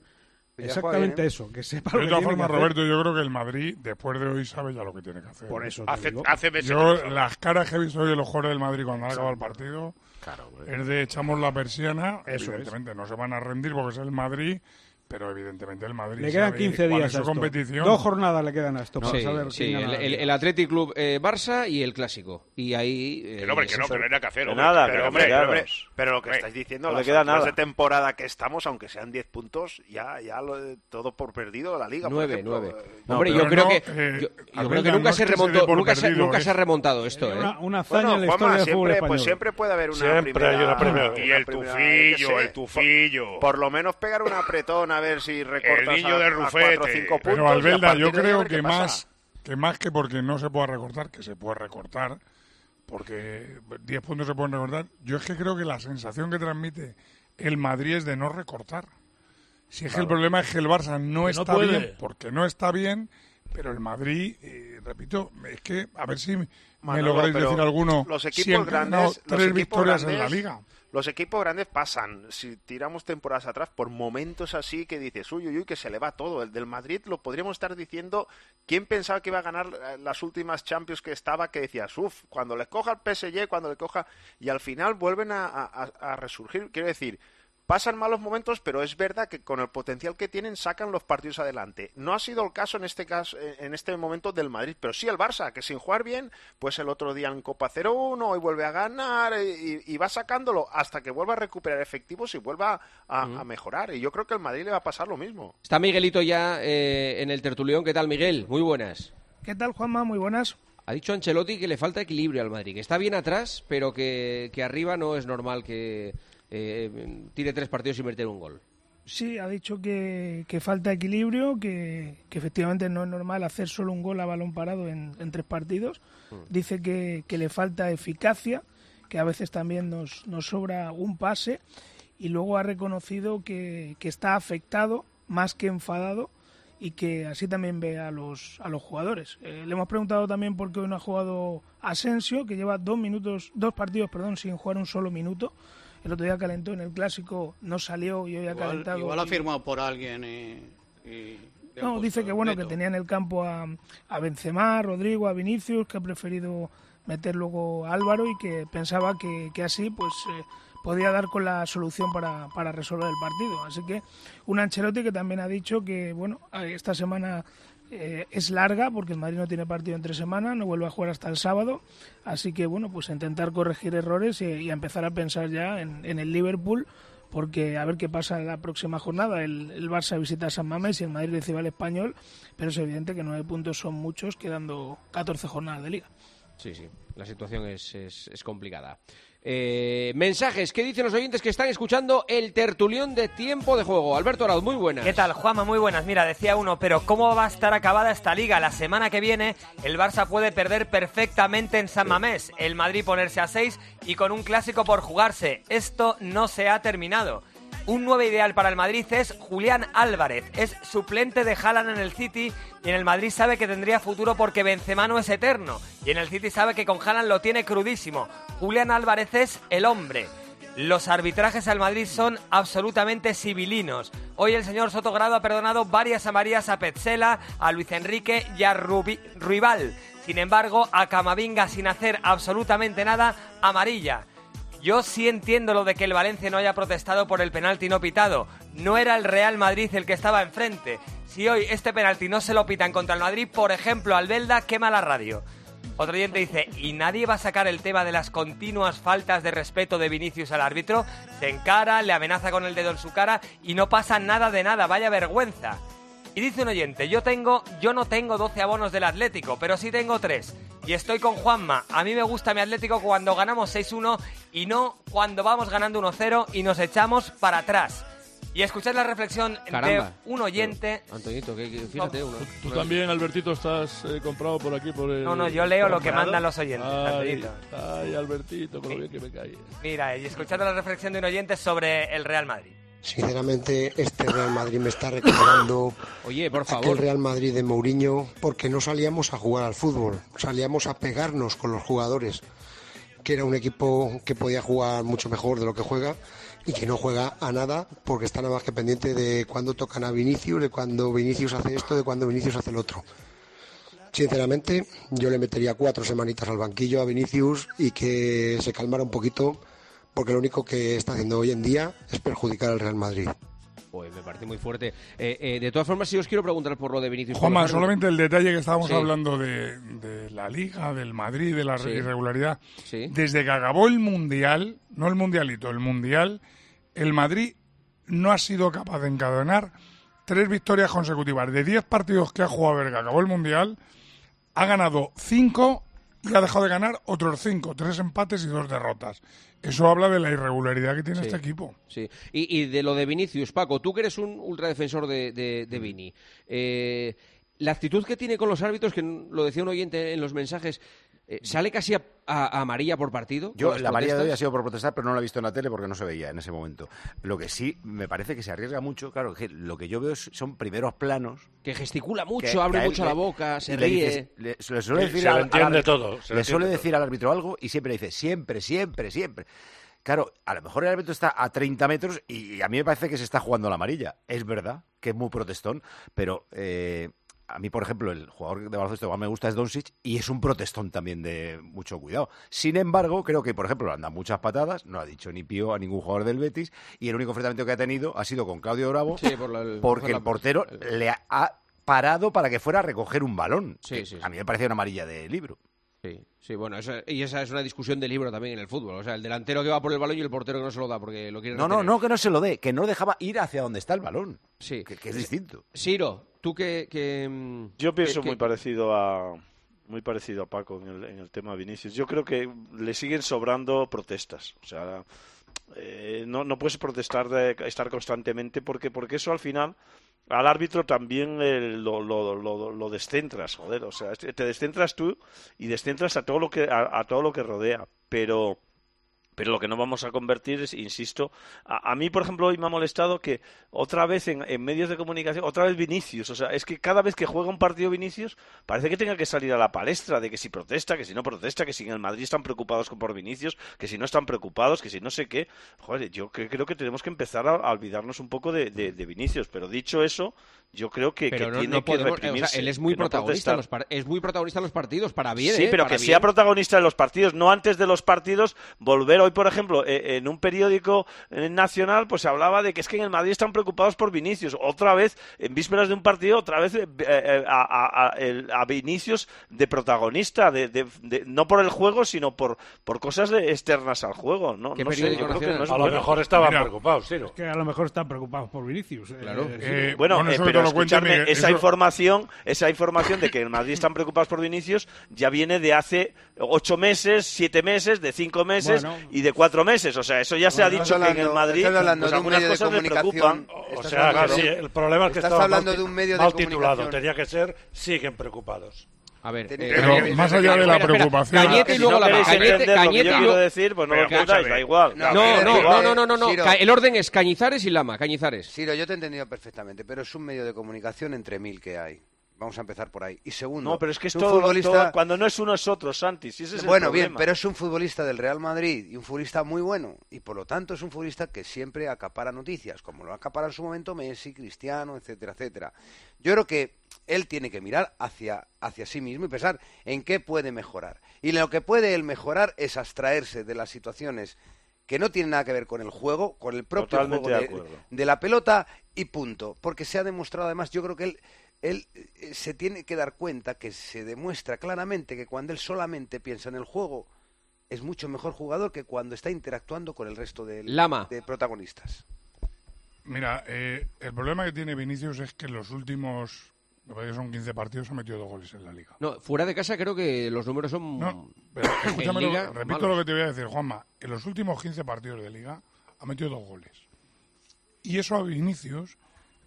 Ya Exactamente ¿eh? eso, que sepa De lo que todas tiene formas, que hacer. Roberto, yo creo que el Madrid, después de hoy, sabe ya lo que tiene que hacer. Por eso hace, hace meses Yo, las caras que he visto hoy de los jugadores del Madrid cuando ha acabado el partido, Güey. es de echamos la persiana. Eso evidentemente, no se van a rendir porque es el Madrid, pero evidentemente el Madrid Le quedan sabe 15 cuál días a su competición. Dos jornadas le quedan a esto para Sí, saber sí, el, el, el Athletic Club eh, Barça y el Clásico. Y ahí... eh, Que no, hombre, que no, que no hay nada que hacer. Que hombre. nada, Pero, que hombre, hombre, hombre, Pero lo que Hombre, estáis diciendo, no le las queda nada. de temporada que estamos, aunque sean 10 puntos, ya, ya lo, todo por perdido la liga. por Nueve, ejemplo. nueve. Eh, Hombre, pero yo creo no, que eh, yo, yo creo que nunca no se que se remontó, nunca, se, perdido, nunca es- se ha remontado esto, ¿eh? Una, una hazaña en la historia del fútbol español. pues siempre puede haber una Siempre primera, una. Y el tufillo, el tufillo. Por lo menos pegar un apretón a ver si recortas niño a, de a Rufete. cuatro o cinco puntos. Pero Albelda, yo creo que pasa. más, que más que porque no se pueda recortar, que se puede recortar, porque 10 puntos se pueden recortar, yo es que creo que la sensación que transmite el Madrid es de no recortar. Si es que el problema es que el Barça no Que está bien, porque no está bien, pero el Madrid, eh, repito, es que a ver si me lográis decir alguno los si equipos han ganado grandes, los tres equipos victorias en la liga. Los equipos grandes pasan, si tiramos temporadas atrás, por momentos así que dices, uy, uy, uy, que se le va todo. El del Madrid lo podríamos estar diciendo, ¿quién pensaba que iba a ganar eh, las últimas Champions que estaba? Que decías, uff, cuando le coja el PSG, cuando le coja... Y al final vuelven a, a- a resurgir. Quiero decir, pasan malos momentos, pero es verdad que con el potencial que tienen sacan los partidos adelante. No ha sido el caso en este caso, en este momento del Madrid, pero sí el Barça, que sin jugar bien, pues el otro día en Copa 0-1, hoy vuelve a ganar y, y va sacándolo hasta que vuelva a recuperar efectivos y vuelva a, a mejorar. Y yo creo que al Madrid le va a pasar lo mismo. Está Miguelito ya eh, en el tertulión. ¿Qué tal, Miguel? Muy buenas. ¿Qué tal, Juanma? Muy buenas. Ha dicho Ancelotti que le falta equilibrio al Madrid, que está bien atrás, pero que, que arriba no es normal que eh, tire tres partidos sin meter un gol. Sí, ha dicho que, que falta equilibrio, que, que efectivamente no es normal hacer solo un gol a balón parado en, en tres partidos. Dice que, que le falta eficacia, que a veces también nos, nos sobra un pase. Y luego ha reconocido que, que está afectado más que enfadado y que así también ve a los, a los jugadores. Eh, le hemos preguntado también por qué hoy no ha jugado Asensio, que lleva dos minutos, dos partidos, perdón, sin jugar un solo minuto. El otro día calentó en el clásico, no salió y hoy ha calentado. igual ha firmado por alguien y... y No, dice que bueno, que tenía en el campo a, a Benzema, a Rodrigo, a Vinicius, que ha preferido meter luego a Álvaro y que pensaba que, que así pues eh, podía dar con la solución para, para resolver el partido. Así que un Ancelotti que también ha dicho que bueno, esta semana eh, es larga porque el Madrid no tiene partido entre semana, no vuelve a jugar hasta el sábado, así que bueno, pues intentar corregir errores y, a empezar a pensar ya en, en el Liverpool porque a ver qué pasa en la próxima jornada. El, el Barça visita a San Mamés y el Madrid recibe al Español, pero es evidente que nueve puntos son muchos, quedando 14 jornadas de liga. Sí, sí, la situación es, es, es complicada. Eh, mensajes, ¿qué dicen los oyentes que están escuchando el tertulión de tiempo de juego? Alberto Arauz, muy buenas. ¿Qué tal, Juanma? Muy buenas. Mira, decía uno, pero ¿cómo va a estar acabada esta liga? La semana que viene el Barça puede perder perfectamente en San Mamés, el Madrid ponerse a 6 y con un clásico por jugarse. Esto no se ha terminado. Un 9 ideal para el Madrid es Julián Álvarez. Es suplente de Haaland en el City y en el Madrid sabe que tendría futuro porque Benzema no es eterno. Y en el City sabe que con Haaland lo tiene crudísimo. Julián Álvarez es el hombre. Los arbitrajes al Madrid son absolutamente civilinos. Hoy el señor Sotogrado ha perdonado varias amarillas a Petzela, a Luis Enrique y a Rubi- Ruibal. Sin embargo, a Camavinga sin hacer absolutamente nada, amarilla. Yo sí entiendo lo de que el Valencia no haya protestado por el penalti no pitado. No era el Real Madrid el que estaba enfrente. Si hoy este penalti no se lo pitan contra el Madrid, por ejemplo, Albelda quema la radio. Otro oyente dice, ¿y nadie va a sacar el tema de las continuas faltas de respeto de Vinicius al árbitro? Se encara, le amenaza con el dedo en su cara y no pasa nada de nada, vaya vergüenza. Y dice un oyente, yo tengo, yo no tengo 12 abonos del Atlético, pero sí tengo 3. Y estoy con Juanma. A mí me gusta mi Atlético cuando ganamos 6-1 y no cuando vamos ganando 1-0 y nos echamos para atrás. Y escuchad la reflexión Caramba. de un oyente. Antoñito, que, que- fíjate uno. Tú también, Albertito, estás eh, comprado por aquí por el... No, no, yo leo lo que mandan los oyentes, Ay, Antoñito. ay, Albertito, con lo bien que me cae. Mira, y escuchad la reflexión de un oyente sobre el Real Madrid. Sinceramente, este Real Madrid me está recordando Oye, por aquel favor. Real Madrid de Mourinho porque no salíamos a jugar al fútbol, salíamos a pegarnos con los jugadores, que era un equipo que podía jugar mucho mejor de lo que juega y que no juega a nada porque está nada más que pendiente de cuándo tocan a Vinicius, de cuándo Vinicius hace esto, de cuándo Vinicius hace el otro. Sinceramente, yo le metería cuatro semanitas al banquillo a Vinicius y que se calmara un poquito porque lo único que está haciendo hoy en día es perjudicar al Real Madrid. Pues me parece muy fuerte. Eh, eh, de todas formas, si os quiero preguntar por lo de Vinicius. Juanma, Pablo solamente el detalle que estábamos Sí. hablando de, de la Liga, del Madrid, de la Sí. irregularidad. Sí. Desde que acabó el Mundial, no el Mundialito, el Mundial, el Madrid no ha sido capaz de encadenar tres victorias consecutivas. De diez partidos que ha jugado desde que acabó el Mundial, ha ganado cinco y ha dejado de ganar otros cinco, tres empates y dos derrotas. Eso habla de la irregularidad que tiene Sí. este equipo. Sí. Y, y de lo de Vinicius, Paco, tú que eres un ultradefensor de, de, Mm. de Vini, eh, la actitud que tiene con los árbitros, que lo decía un oyente en los mensajes, eh, ¿sale casi a, a- a amarilla por partido? Yo, la amarilla de hoy ha sido por protestar, pero no la he visto en la tele porque no se veía en ese momento. Lo que sí me parece que se arriesga mucho, claro, que lo que yo veo es- son primeros planos. Que gesticula mucho, que- abre que mucho le- la boca, se le ríe. dices- le, se le suele decir se al- le al entiende árbitro- todo, se le le suele decir al árbitro algo y siempre dice siempre, siempre, siempre. Claro, a lo mejor el árbitro está a 30 metros y a mí me parece que se está jugando la amarilla. Es verdad que es muy protestón, pero eh, a mí, por ejemplo, el jugador de baloncesto que más me gusta es Doncic y es un protestón también de mucho cuidado. Sin embargo, creo que, por ejemplo, dado muchas patadas, no ha dicho ni pío a ningún jugador del Betis y el único enfrentamiento que ha tenido ha sido con Claudio Bravo Sí, por la- el- porque por la- el portero le ha, parado para que fuera a recoger un balón. Sí, sí. A mí me parecía una amarilla de libro. Sí, sí, bueno, esa- y esa es una discusión de libro también en el fútbol. O sea, el delantero que va por el balón y el portero que no se lo da porque lo quiere No, no, retener. no, que no se lo dé, que no dejaba ir hacia donde está el balón. Sí. Que, que es distinto. Siro, tú que... que, mm, Yo pienso que- que- muy parecido a muy parecido a Paco en el, en el tema de Vinicius. Yo creo que le siguen sobrando protestas. O sea, eh, no, no puedes protestar de estar constantemente porque porque eso al final al árbitro también eh, lo, lo, lo, lo descentras, joder. O sea, te descentras tú y descentras a todo lo que a, a todo lo que rodea. Pero pero lo que no vamos a convertir es, insisto, a, a mí, por ejemplo, hoy me ha molestado que otra vez en, en medios de comunicación, otra vez Vinicius, o sea, es que cada vez que juega un partido Vinicius, parece que tenga que salir a la palestra de que si protesta, que si no protesta, que si en el Madrid están preocupados por Vinicius, que si no están preocupados, que si no sé qué. Joder, yo cre- creo que tenemos que empezar a, a olvidarnos un poco de, de- de Vinicius, pero dicho eso, yo creo que, Pero que no, tiene no que podemos, o sea, él es muy que no protagonista, en protestar. los es muy protagonista en los partidos, para bien, Sí, ¿eh? pero que bien. sea protagonista de los partidos, no antes de los partidos volver hoy, por ejemplo, eh, en un periódico eh, nacional, pues se hablaba de que es que en el Madrid están preocupados por Vinicius. Otra vez, en vísperas de un partido, otra vez eh, eh, a, a- a- el- a Vinicius de protagonista, de, de- de- no por el juego, sino por, por cosas de- externas al juego. No, ¿Qué no sé, periódico yo creo que no es A lo mejor estaban Mira, preocupados. Es que a lo mejor están preocupados por Vinicius. Claro. Eh, Eh, Bueno, bueno, eh, pero Miguel, esa eso- información, esa información de que en Madrid están preocupados por Vinicius ya viene de hace ocho meses, siete meses, de cinco meses Bueno. y de cuatro meses. O sea, eso ya se ha dicho estás que en el hablando- Madrid estás hablando pues de un algunas medio de cosas le comunicación. preocupan. O sea, que hablando- sí, el problema es que estás hablando mal, de un medio de mal titulado. comunicación. Tenía que ser, siguen preocupados. A ver, eh, Pero más allá de la espera, preocupación... Cañete y Si luego no la Cañete- Cañete y luego- decir, pues no entendáis, escúchame. da igual. No, No, no, no, no, no, no, no. Ciro. El orden es Cañizares y Lama, Cañizares. Ciro, yo te he entendido perfectamente, pero es un medio de comunicación entre mil que hay. Vamos a empezar por ahí. Y segundo, No, pero es que es un todo, futbolista... todo- cuando no es uno es otro, Santi. Si ese es el bueno, bien, pero es un futbolista del Real Madrid y un futbolista muy bueno. Y por lo tanto es un futbolista que siempre acapara noticias, como lo acapara en su momento Messi, Cristiano, etcétera, etcétera. Yo creo que él tiene que mirar hacia, hacia sí mismo y pensar en qué puede mejorar. Y lo que puede él mejorar es abstraerse de las situaciones que no tienen nada que ver con el juego, con el propio Totalmente juego de de la pelota y punto. Porque se ha demostrado además, yo creo que él, él eh, se tiene que dar cuenta que se demuestra claramente que cuando él solamente piensa en el juego es mucho mejor jugador que cuando está interactuando con el resto de, Lama. de protagonistas. Mira, eh, el problema que tiene Vinicius es que en los últimos, me parece que son 15 partidos, ha metido dos goles en la liga. No, fuera de casa creo que los números son. No, pero escúchame, lo- repito malos. lo que te voy a decir, Juanma. En los últimos 15 partidos de liga ha metido dos goles. Y eso a Vinicius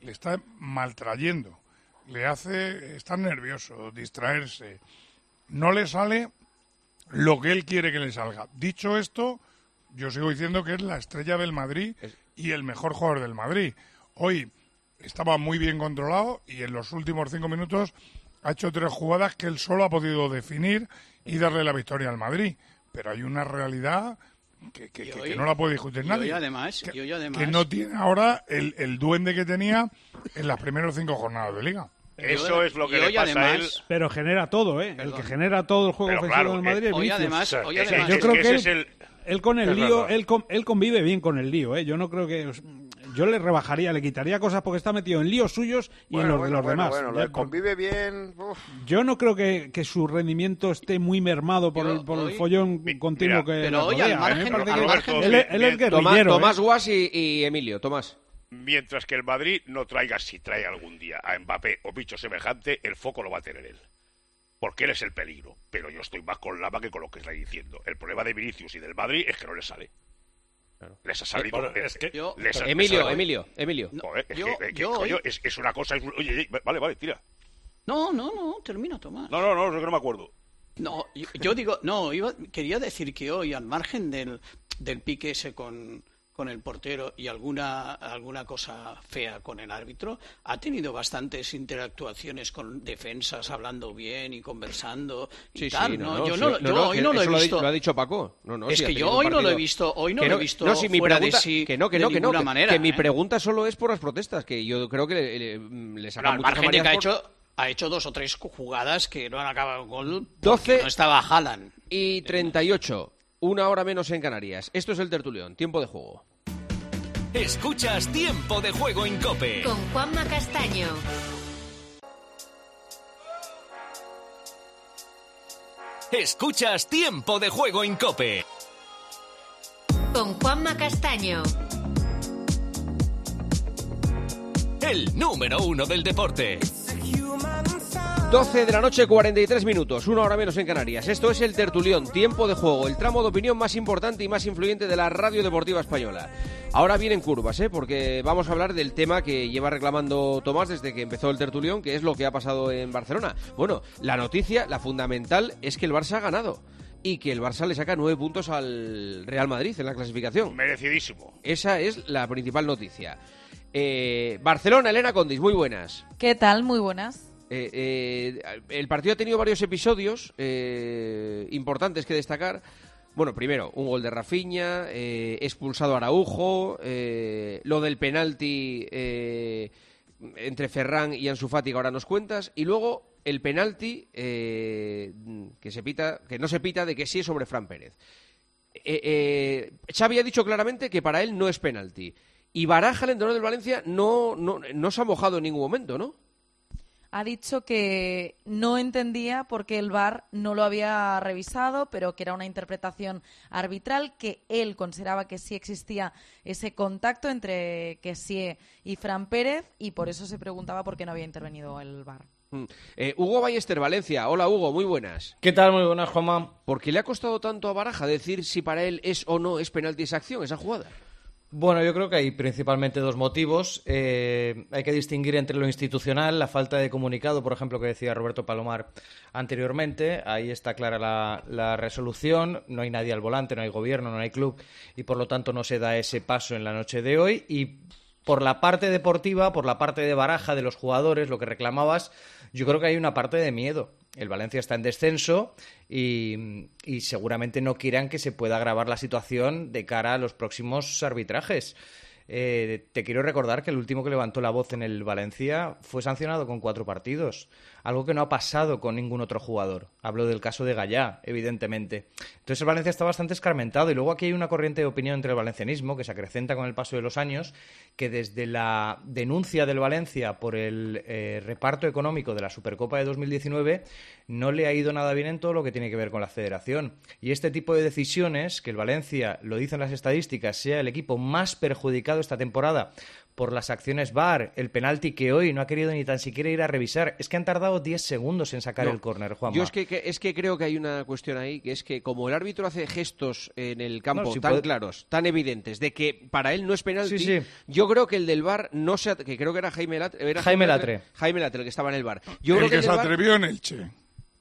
le está maltrayendo. Le hace estar nervioso, distraerse. No le sale lo que él quiere que le salga. Dicho esto, yo sigo diciendo que es la estrella del Madrid y el mejor jugador del Madrid. Hoy estaba muy bien controlado y en los últimos cinco minutos ha hecho tres jugadas que él solo ha podido definir y darle la victoria al Madrid. Pero hay una realidad que, que- que- hoy- que no la puede discutir y nadie. hoy además- que, y hoy además- que no tiene ahora el, el duende que tenía en las primeras cinco jornadas de liga. Eso es lo que le pasa a él. Pero genera todo, ¿eh? El que genera todo el juego Pero ofensivo claro, del Madrid es hoy Vinicius. además- hoy Es- además- Yo es creo que él, es el... él con el es lío, él, con- él convive bien con el lío, ¿eh? Yo no creo que... Yo le rebajaría, le quitaría cosas porque está metido en líos suyos y en los bueno, de los bueno, demás. bueno, Ya convive bien. uf. Yo no creo que, que su rendimiento esté muy mermado por, el, por el hoy- follón continuo mira, que pero hoy al me margen- al él, es- él es de- Tomás, guerrillero. Tomás ¿eh? Guas y, y Emilio, Tomás. Mientras que el Madrid no traiga, si trae algún día a Mbappé o bicho semejante, el foco lo va a tener él. Porque él es el peligro. Pero yo estoy más con Lama que con lo que está diciendo. El problema de Vinicius y del Madrid es que no le sale. Les ha salido. Bueno, es que- Yo- les ha- Emilio, les ha- Emilio, Emilio. No, Joder, es yo- que, que, yo coño, hoy- es, es una cosa. es- Oye, oye, vale, vale, tira. No, no, no, termina, Tomás. No, no, no, es que no me acuerdo. No, yo, yo digo, no, iba- quería decir que hoy, al margen del, del pique ese con, con el portero y alguna, alguna cosa fea con el árbitro, ha tenido bastantes interactuaciones con defensas, hablando bien y conversando y Sí, tal, sí, ¿no? no, yo sí, no, yo no, hoy no lo he visto. Lo ha dicho Paco. No, no, es que yo hoy no lo he visto, hoy no lo he visto no, si mi fuera pregunta, de sí que no, que de no, que no, que, manera, que mi ¿eh? pregunta solo es por las protestas, que yo creo que le, le- le sacan muchas ha hecho, ha hecho dos o tres jugadas que no han acabado con gol. 12 No estaba Haaland. y 38. Una hora menos en Canarias. Esto es el tertulión. Tiempo de juego. Escuchas Tiempo de Juego en Cope. Con Juanma Castaño. Escuchas Tiempo de Juego en Cope. Con Juanma Castaño. El número uno del deporte. 12 de la noche, 43 minutos, una hora menos en Canarias. Esto es el Tertulión, tiempo de juego, el tramo de opinión más importante y más influyente de la radio deportiva española. Ahora vienen curvas, ¿eh? porque vamos a hablar del tema que lleva reclamando Tomás desde que empezó el Tertulión, que es lo que ha pasado en Barcelona. Bueno, la noticia, la fundamental, es que el Barça ha ganado. y que el Barça le saca nueve puntos al Real Madrid en la clasificación. Merecidísimo. Esa es la principal noticia. Eh, Barcelona, Elena Condis, muy buenas. ¿Qué tal? Muy buenas. Eh, eh, el partido ha tenido varios episodios eh, importantes que destacar. Bueno, primero, un gol de Rafinha, eh, expulsado Araujo, eh, lo del penalti entre Ferran y Ansu Fati, que ahora nos cuentas, y luego el penalti que se pita, que no se pita de que sí es sobre Fran Pérez. Xavi ha dicho claramente que para él no es penalti. Y Baraja, el entrenador del Valencia, no, no, no se ha mojado en ningún momento, ¿no? Ha dicho que no entendía por qué el VAR no lo había revisado, pero que era una interpretación arbitral, que él consideraba que sí existía ese contacto entre Kessie y Fran Pérez y por eso se preguntaba por qué no había intervenido el VAR. Mm. Eh, Hugo Ballester, Valencia. Hola, Hugo, muy buenas. ¿Qué tal? Muy buenas, Juanma. ¿Por qué le ha costado tanto a Baraja decir si para él es o no es penalti esa acción, esa jugada? Bueno, yo creo que hay principalmente dos motivos. Eh, hay que distinguir entre lo institucional, la falta de comunicado, por ejemplo, que decía Roberto Palomar anteriormente. Ahí está clara la, la resolución. No hay nadie al volante, no hay gobierno, no hay club y por lo tanto no se da ese paso en la noche de hoy. Y por la parte deportiva, por la parte de baraja de los jugadores, lo que reclamabas, yo creo que hay una parte de miedo. El Valencia está en descenso y, seguramente no quieran que se pueda agravar la situación de cara a los próximos arbitrajes. Eh, te quiero recordar que el último que levantó la voz en el Valencia fue sancionado con cuatro partidos, algo que no ha pasado con ningún otro jugador. Hablo del caso de Gallá, evidentemente. Entonces el Valencia está bastante escarmentado y luego aquí hay una corriente de opinión entre el valencianismo que se acrecenta con el paso de los años, que desde la denuncia del Valencia por el eh, reparto económico de la Supercopa de 2019 no le ha ido nada bien en todo lo que tiene que ver con la federación. Y este tipo de decisiones, que el Valencia, lo dicen las estadísticas, sea el equipo más perjudicado esta temporada por las acciones VAR, el penalti que hoy no ha querido ni tan siquiera ir a revisar, es que han tardado 10 segundos en sacar No. el córner, Juanma. Yo es que, que- es que creo que hay una cuestión ahí, que es que como el árbitro hace gestos en el campo No, si tan puede- claros, tan evidentes, de que para él no es penalti, Sí, sí. yo creo que el del bar no se que creo que era Jaime Latre, era Jaime Latre. Jaime Latre el que estaba en el bar. Yo el creo que, el se VAR- atrevió en el Che.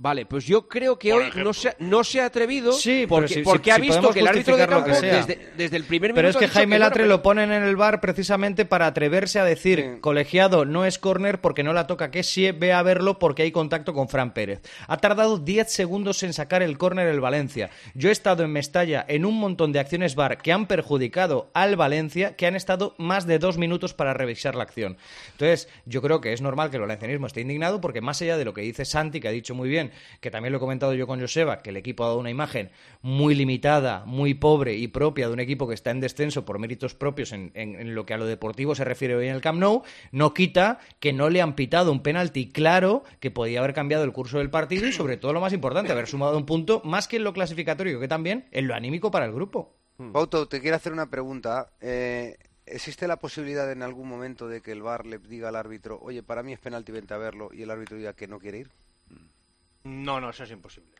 Vale, pues yo creo que hoy no se, ha- no se ha atrevido Sí, porque, si- porque si- ha visto que el árbitro de campo desde, desde el primer Pero es minuto que Jaime Latre lo ponen en el bar precisamente para atreverse a decir, colegiado, no es córner porque no la toca que sí ve a verlo porque hay contacto con Fran Pérez. Ha tardado 10 segundos en sacar el córner el Valencia. Yo he estado en Mestalla en un montón de acciones bar que han perjudicado al Valencia, que han estado más de dos minutos para revisar la acción. Entonces, yo creo que es normal que el valencianismo esté indignado porque más allá de lo que dice Santi, que ha dicho muy bien, que también lo he comentado yo con Joseba, que el equipo ha dado una imagen muy limitada, muy pobre y propia de un equipo que está en descenso por méritos propios en, en- en lo que a lo deportivo se refiere hoy en el Camp Nou, no quita que no le han pitado un penalti claro que podía haber cambiado el curso del partido y sobre todo lo más importante, haber sumado un punto más que en lo clasificatorio que también en lo anímico para el grupo. Pauto, te quiero hacer una pregunta. Eh, ¿Existe la posibilidad en algún momento de que el VAR le diga al árbitro, oye, para mí es penalti, vente a verlo, y el árbitro diga que no quiere ir? No, no, eso es imposible.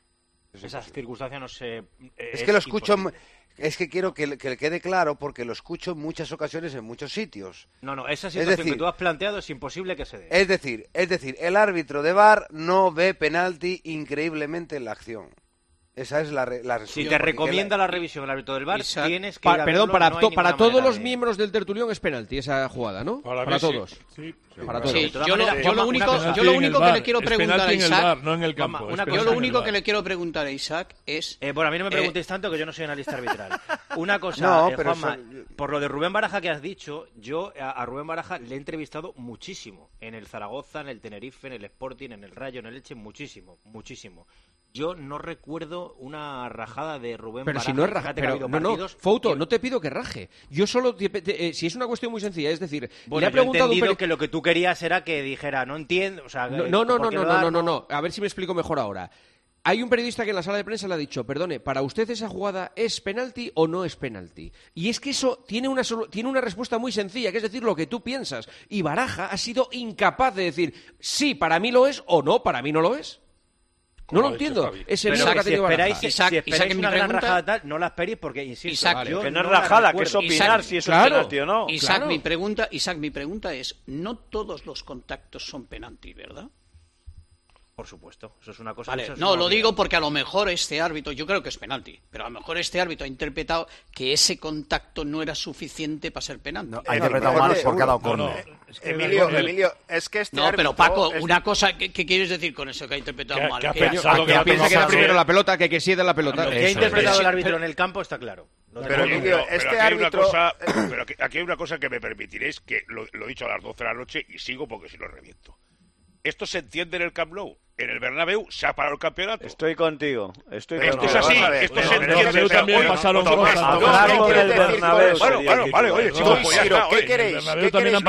Esas circunstancias no se... eh, Es que lo escucho, imposible. es que quiero que, le- que quede claro porque lo escucho en muchas ocasiones en muchos sitios. No, no, esa Es situación decir, que tú has planteado es imposible que se dé. Es decir, es decir, el árbitro de VAR no ve penalti increíblemente en la acción. Esa es la, re- la Si te recomienda la- la revisión el árbitro del VAR, Isaac- tienes que Pa- ir a perdón, verlo, para, no hay to- para todos los de- miembros del tertulión es penalti esa jugada, ¿no? Para Para, mí sí. todos. Sí, para todos. Sí, yo lo, yo lo Juanma, único, yo lo único que bar. le quiero preguntar a Isaac, bar, no en el campo. una Es cosa. yo lo único bar. que le quiero preguntar a Isaac es Eh, bueno, a mí no me Eh, preguntéis tanto que yo no soy analista arbitral. [laughs] Una cosa, No, eh, pero Juanma, eso- por lo de Rubén Baraja que has dicho, yo a, a Rubén Baraja le he entrevistado muchísimo. En el Zaragoza, en el Tenerife, en el Sporting, en el Rayo, en el Elche, muchísimo, muchísimo. Yo no recuerdo una rajada de Rubén Pero Baraja. si no es raja, Fíjate que ha pero no, no, Fouto, no te pido que raje. Yo solo, te- te- eh, si es una cuestión muy sencilla, es decir, Bueno, le ha yo he preguntado un entendido peri- que lo que tú querías era que dijera, no entiendo, o sea, No, eh, no, no, ¿por no, no, no, no, no, no. A ver si me explico mejor ahora. Hay un periodista que en la sala de prensa le ha dicho, perdone, ¿para usted esa jugada es penalti o no es penalti? Y es que eso tiene una, tiene una respuesta muy sencilla, que es decir, lo que tú piensas. Y Baraja ha sido incapaz de decir, sí, para mí lo es o no, para mí no lo es. No lo entiendo. Ese Pero lío que ha si tenido esperáis, si Isaac, esperáis Isaac, mi una gran pregunta- rajada tal, no la esperéis porque, insisto, Isaac, yo que no es la rajada, que es opinar Isaac- si claro. es penalti o no. Isaac, Claro. mi pregunta, Isaac, mi pregunta es, no todos los contactos son penalti, ¿verdad? Por supuesto, eso es una cosa. Vale, no, lo digo porque a lo mejor este árbitro, yo creo que es penalti, pero a lo mejor este árbitro ha interpretado que ese contacto no era suficiente para ser penalti. Ha interpretado mal porque ha dado córner. Emilio, Emilio, es que este No, pero Paco, una cosa, ¿qué, quieres decir con eso que ha interpretado mal? Que, piensa que era primero la pelota, que que sí era la pelota. Que ha interpretado es. el árbitro en el campo está claro. Pero, Emilio, este aquí árbitro... pero, aquí hay una cosa que me permitiréis, que lo he dicho a las 12 de la noche y sigo porque si lo reviento. Esto se entiende en el Camp Nou. En el Bernabéu se ha parado el campeonato. Estoy contigo. Estoy esto es así. Esto se entiende. también pasaron cosas. Bueno, bueno, vale, chicos, pues ¿qué queréis? Perdón,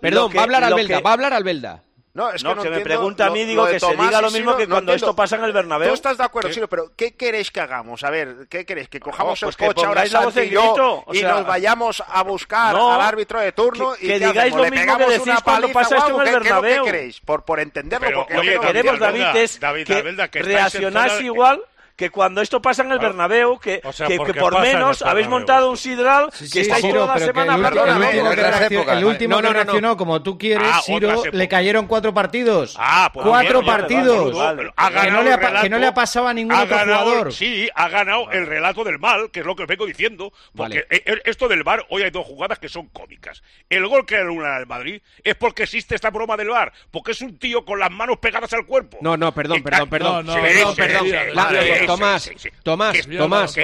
perdón, va a hablar Albelda, va a hablar Albelda. No, es que, me pregunta a mí, digo que se diga lo mismo que cuando esto pasa en el Bernabéu. Tú estás de acuerdo, pero ¿qué queréis que hagamos? A ver, ¿qué queréis? ¿Que cojamos pues el coche ahora y yo y nos vayamos a buscar al árbitro de turno y que digáis lo mismo que decís cuando pasa esto en el Bernabéu? ¿Qué queréis? Por entenderlo. Lo que queremos, David, es que reaccionáis igual que cuando esto pasa en el Bernabéu, que, que, por menos habéis montado un sidral que estáis Ciro, toda la semana... El, perdóname, el último, que, no, reaccionó como tú quieres, ah, le cayeron cuatro partidos. Ah, pues cuatro partidos. Que, no le ha, pasado a ningún otro jugador. Sí, ha ganado el relato del mal, que es lo que vengo diciendo. Porque esto del VAR, hoy hay dos jugadas que son cómicas. El gol que anula al Madrid es porque existe esta broma del VAR, porque es un tío con las manos pegadas al cuerpo. No, no, perdón, perdón, perdón. Tomás, Tomás, Tomás,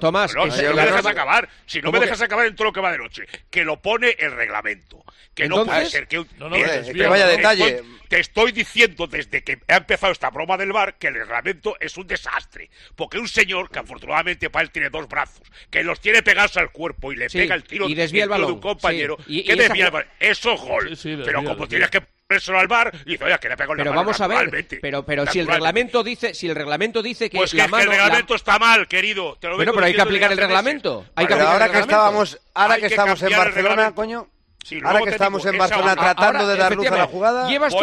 Tomás, no, si no me dejas acabar, si no me dejas acabar en todo lo que va de noche, que lo pone el reglamento, que ¿Entonces? no puede ser que, un... no, no, eh, que, eh, que vaya detalle. Te estoy diciendo desde que ha empezado esta broma del bar que el reglamento es un desastre, porque un señor que afortunadamente para él tiene dos brazos, que los tiene pegados al cuerpo y le sí, pega el tiro y desvía el balón, de un compañero, sí. y, que desvía el balón, eso es gol, pero como tienes que pero vamos a ver, pero, pero si el reglamento dice, si el reglamento dice que es que el reglamento está mal, querido. Bueno, pero hay que aplicar el reglamento. Ahora que estábamos, ahora que estamos en Barcelona, coño. Ahora que estamos en Barcelona tratando de dar luz a la jugada. Llevas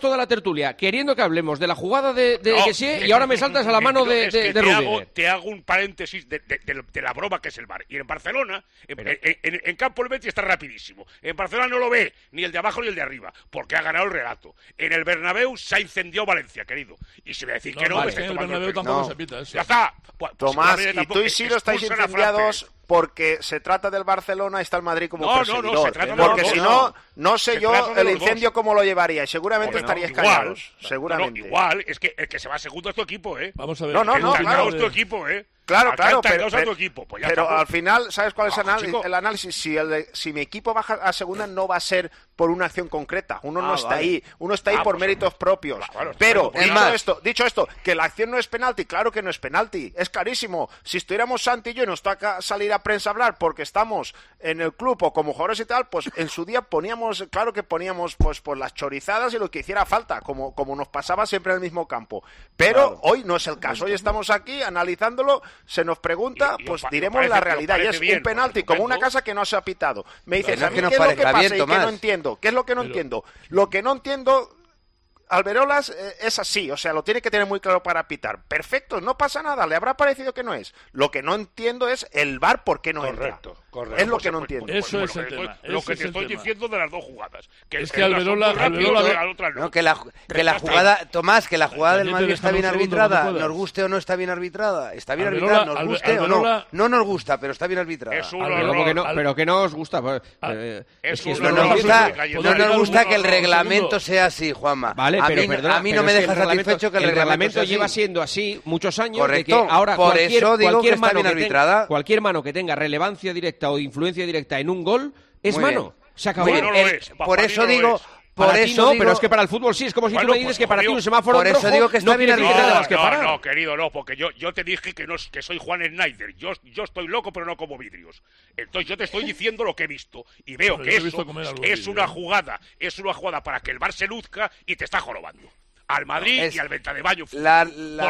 toda la, tertulia, queriendo que hablemos de la jugada de, de y ahora me saltas a la mano de, de, te, hago, te hago, un paréntesis de, la broma que es el bar. Y en Barcelona, en, campo el Betis está rapidísimo. En Barcelona no lo ve ni el de abajo ni el de arriba, porque ha ganado el relato. En el Bernabéu se ha incendiado Valencia, querido. Y si voy a decir no, que no, me el Bernabéu tampoco no. se pita. Ya está. Pues, Tomás, y tú y Siro estáis incendiados porque se trata del Barcelona y está el Madrid como no, perseguidor. No, no, se trata porque de los si no, no sé se yo el incendio cómo lo llevaría y seguramente estaría estaríais Seguramente. igual, es que el que se va segundo es tu equipo, ¿eh? Vamos a ver. No, no, no. Claro. es tu equipo, ¿eh? Claro, Acá claro, pero, pero, tu equipo. Pues pero al final, ¿sabes cuál es el, el análisis? Si, el si mi equipo baja a segunda, no va a ser por una acción concreta. Uno no está ahí. Uno está ahí por méritos propios. Pero, dicho. Esto, dicho esto, que la acción no es penalti, claro que no es penalti. Es carísimo. Si estuviéramos Santi y yo y nos toca salir a prensa a hablar porque estamos en el club o como jugadores y tal, pues en su día poníamos, claro que poníamos pues por las chorizadas y lo que hiciera falta, como, como nos pasaba siempre en el mismo campo. Pero hoy no es el caso. Hoy estamos aquí analizándolo se nos pregunta, pues diremos la realidad. Y es un penalti, como una casa que no se ha pitado. Me dices, no, ¿a mí qué es lo que pasa y Tomás. que no entiendo? ¿Qué es lo que no entiendo? Lo que no entiendo Alberolas eh, es así, o sea, lo tiene que tener muy claro para pitar. Perfecto, no pasa nada, le habrá parecido que no es. Lo que no entiendo es el bar por qué no Correcto. entra. Es lo que no entiendo. Eso es el tema. Lo que te estoy diciendo de las dos jugadas. Que es que, Alberola... No. Que la, que la jugada... Tomás, que la jugada del Madrid está bien arbitrada. ¿Nos guste o no está bien arbitrada? Está bien arbitrada, nos guste o no. No nos gusta, pero está bien arbitrada. Pero que no os gusta. Pues, ah, eh, no nos gusta que el reglamento sea así, Juanma. Vale, pero A mí no me deja satisfecho que el reglamento lleva siendo así muchos años. Correcto. Ahora cualquier mano que tenga relevancia directa o influencia directa en un gol es Muy mano. bien. Se acabó. Bien. El- por eso digo, por Para eso no, digo- pero es que para el fútbol sí, es como si Bueno, tú me pues, dices que para ti un semáforo por eso rojo digo que está no bien que no, parar. no, querido, no, porque yo, yo te dije que, no, que soy Juan Schneider. Yo, yo estoy loco, pero no como vidrios. Entonces yo te estoy diciendo lo que he visto. Y veo Pero que eso es vidrio, una jugada, es una jugada para que el Bar se luzca y te está jorobando. Al Madrid Es- y al Venta de Baño. La,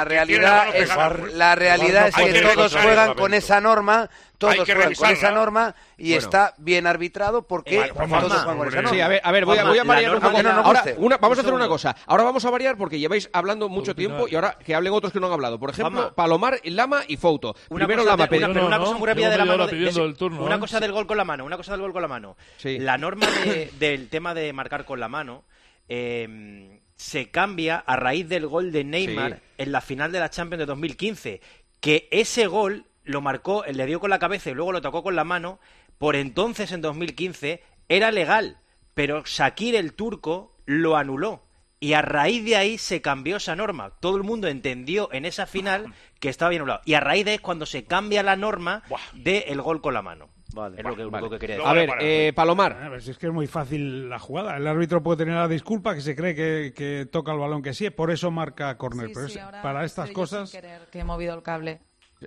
realidad es, la realidad es que que todos juegan con esa norma, todos Hay que juegan con esa norma y Bueno. está bien arbitrado porque Vale, todos juegan con esa norma. Sí, a ver, a ver, voy a, Juanma, voy a variar un poco. no Ahora, una- vamos a hacer una cosa. Ahora vamos a variar porque lleváis hablando mucho tiempo y ahora que hablen otros que no han hablado. Por ejemplo, Juanma. Palomar, Lama y Fouto. Una Primero cosa Lama de- una, pero una No, cosa no, muy rápida de la mano. de- el turno, una ¿eh? cosa del gol con la mano, una cosa del gol con la mano. Sí. La norma de- del tema de marcar con la mano eh, se cambia a raíz del gol de Neymar Sí. en la final de la Champions de 2015. Que ese gol lo marcó, le dio con la cabeza y luego lo tocó con la mano. Por entonces, en 2015, era legal. Pero Shakir el turco lo anuló. Y a raíz de ahí se cambió esa norma. Todo el mundo entendió en esa final que estaba bien anulado. Y a raíz de ahí es cuando se cambia la norma del gol con la mano. Es lo que, único que quería decir. A ver, eh, Palomar. A ver, si es que es muy fácil la jugada. El árbitro puede tener la disculpa que se cree que, que toca el balón que sí, por eso marca córner. Sí, Pero sí, es- ahora para estas cosas... sin querer que he movido el cable.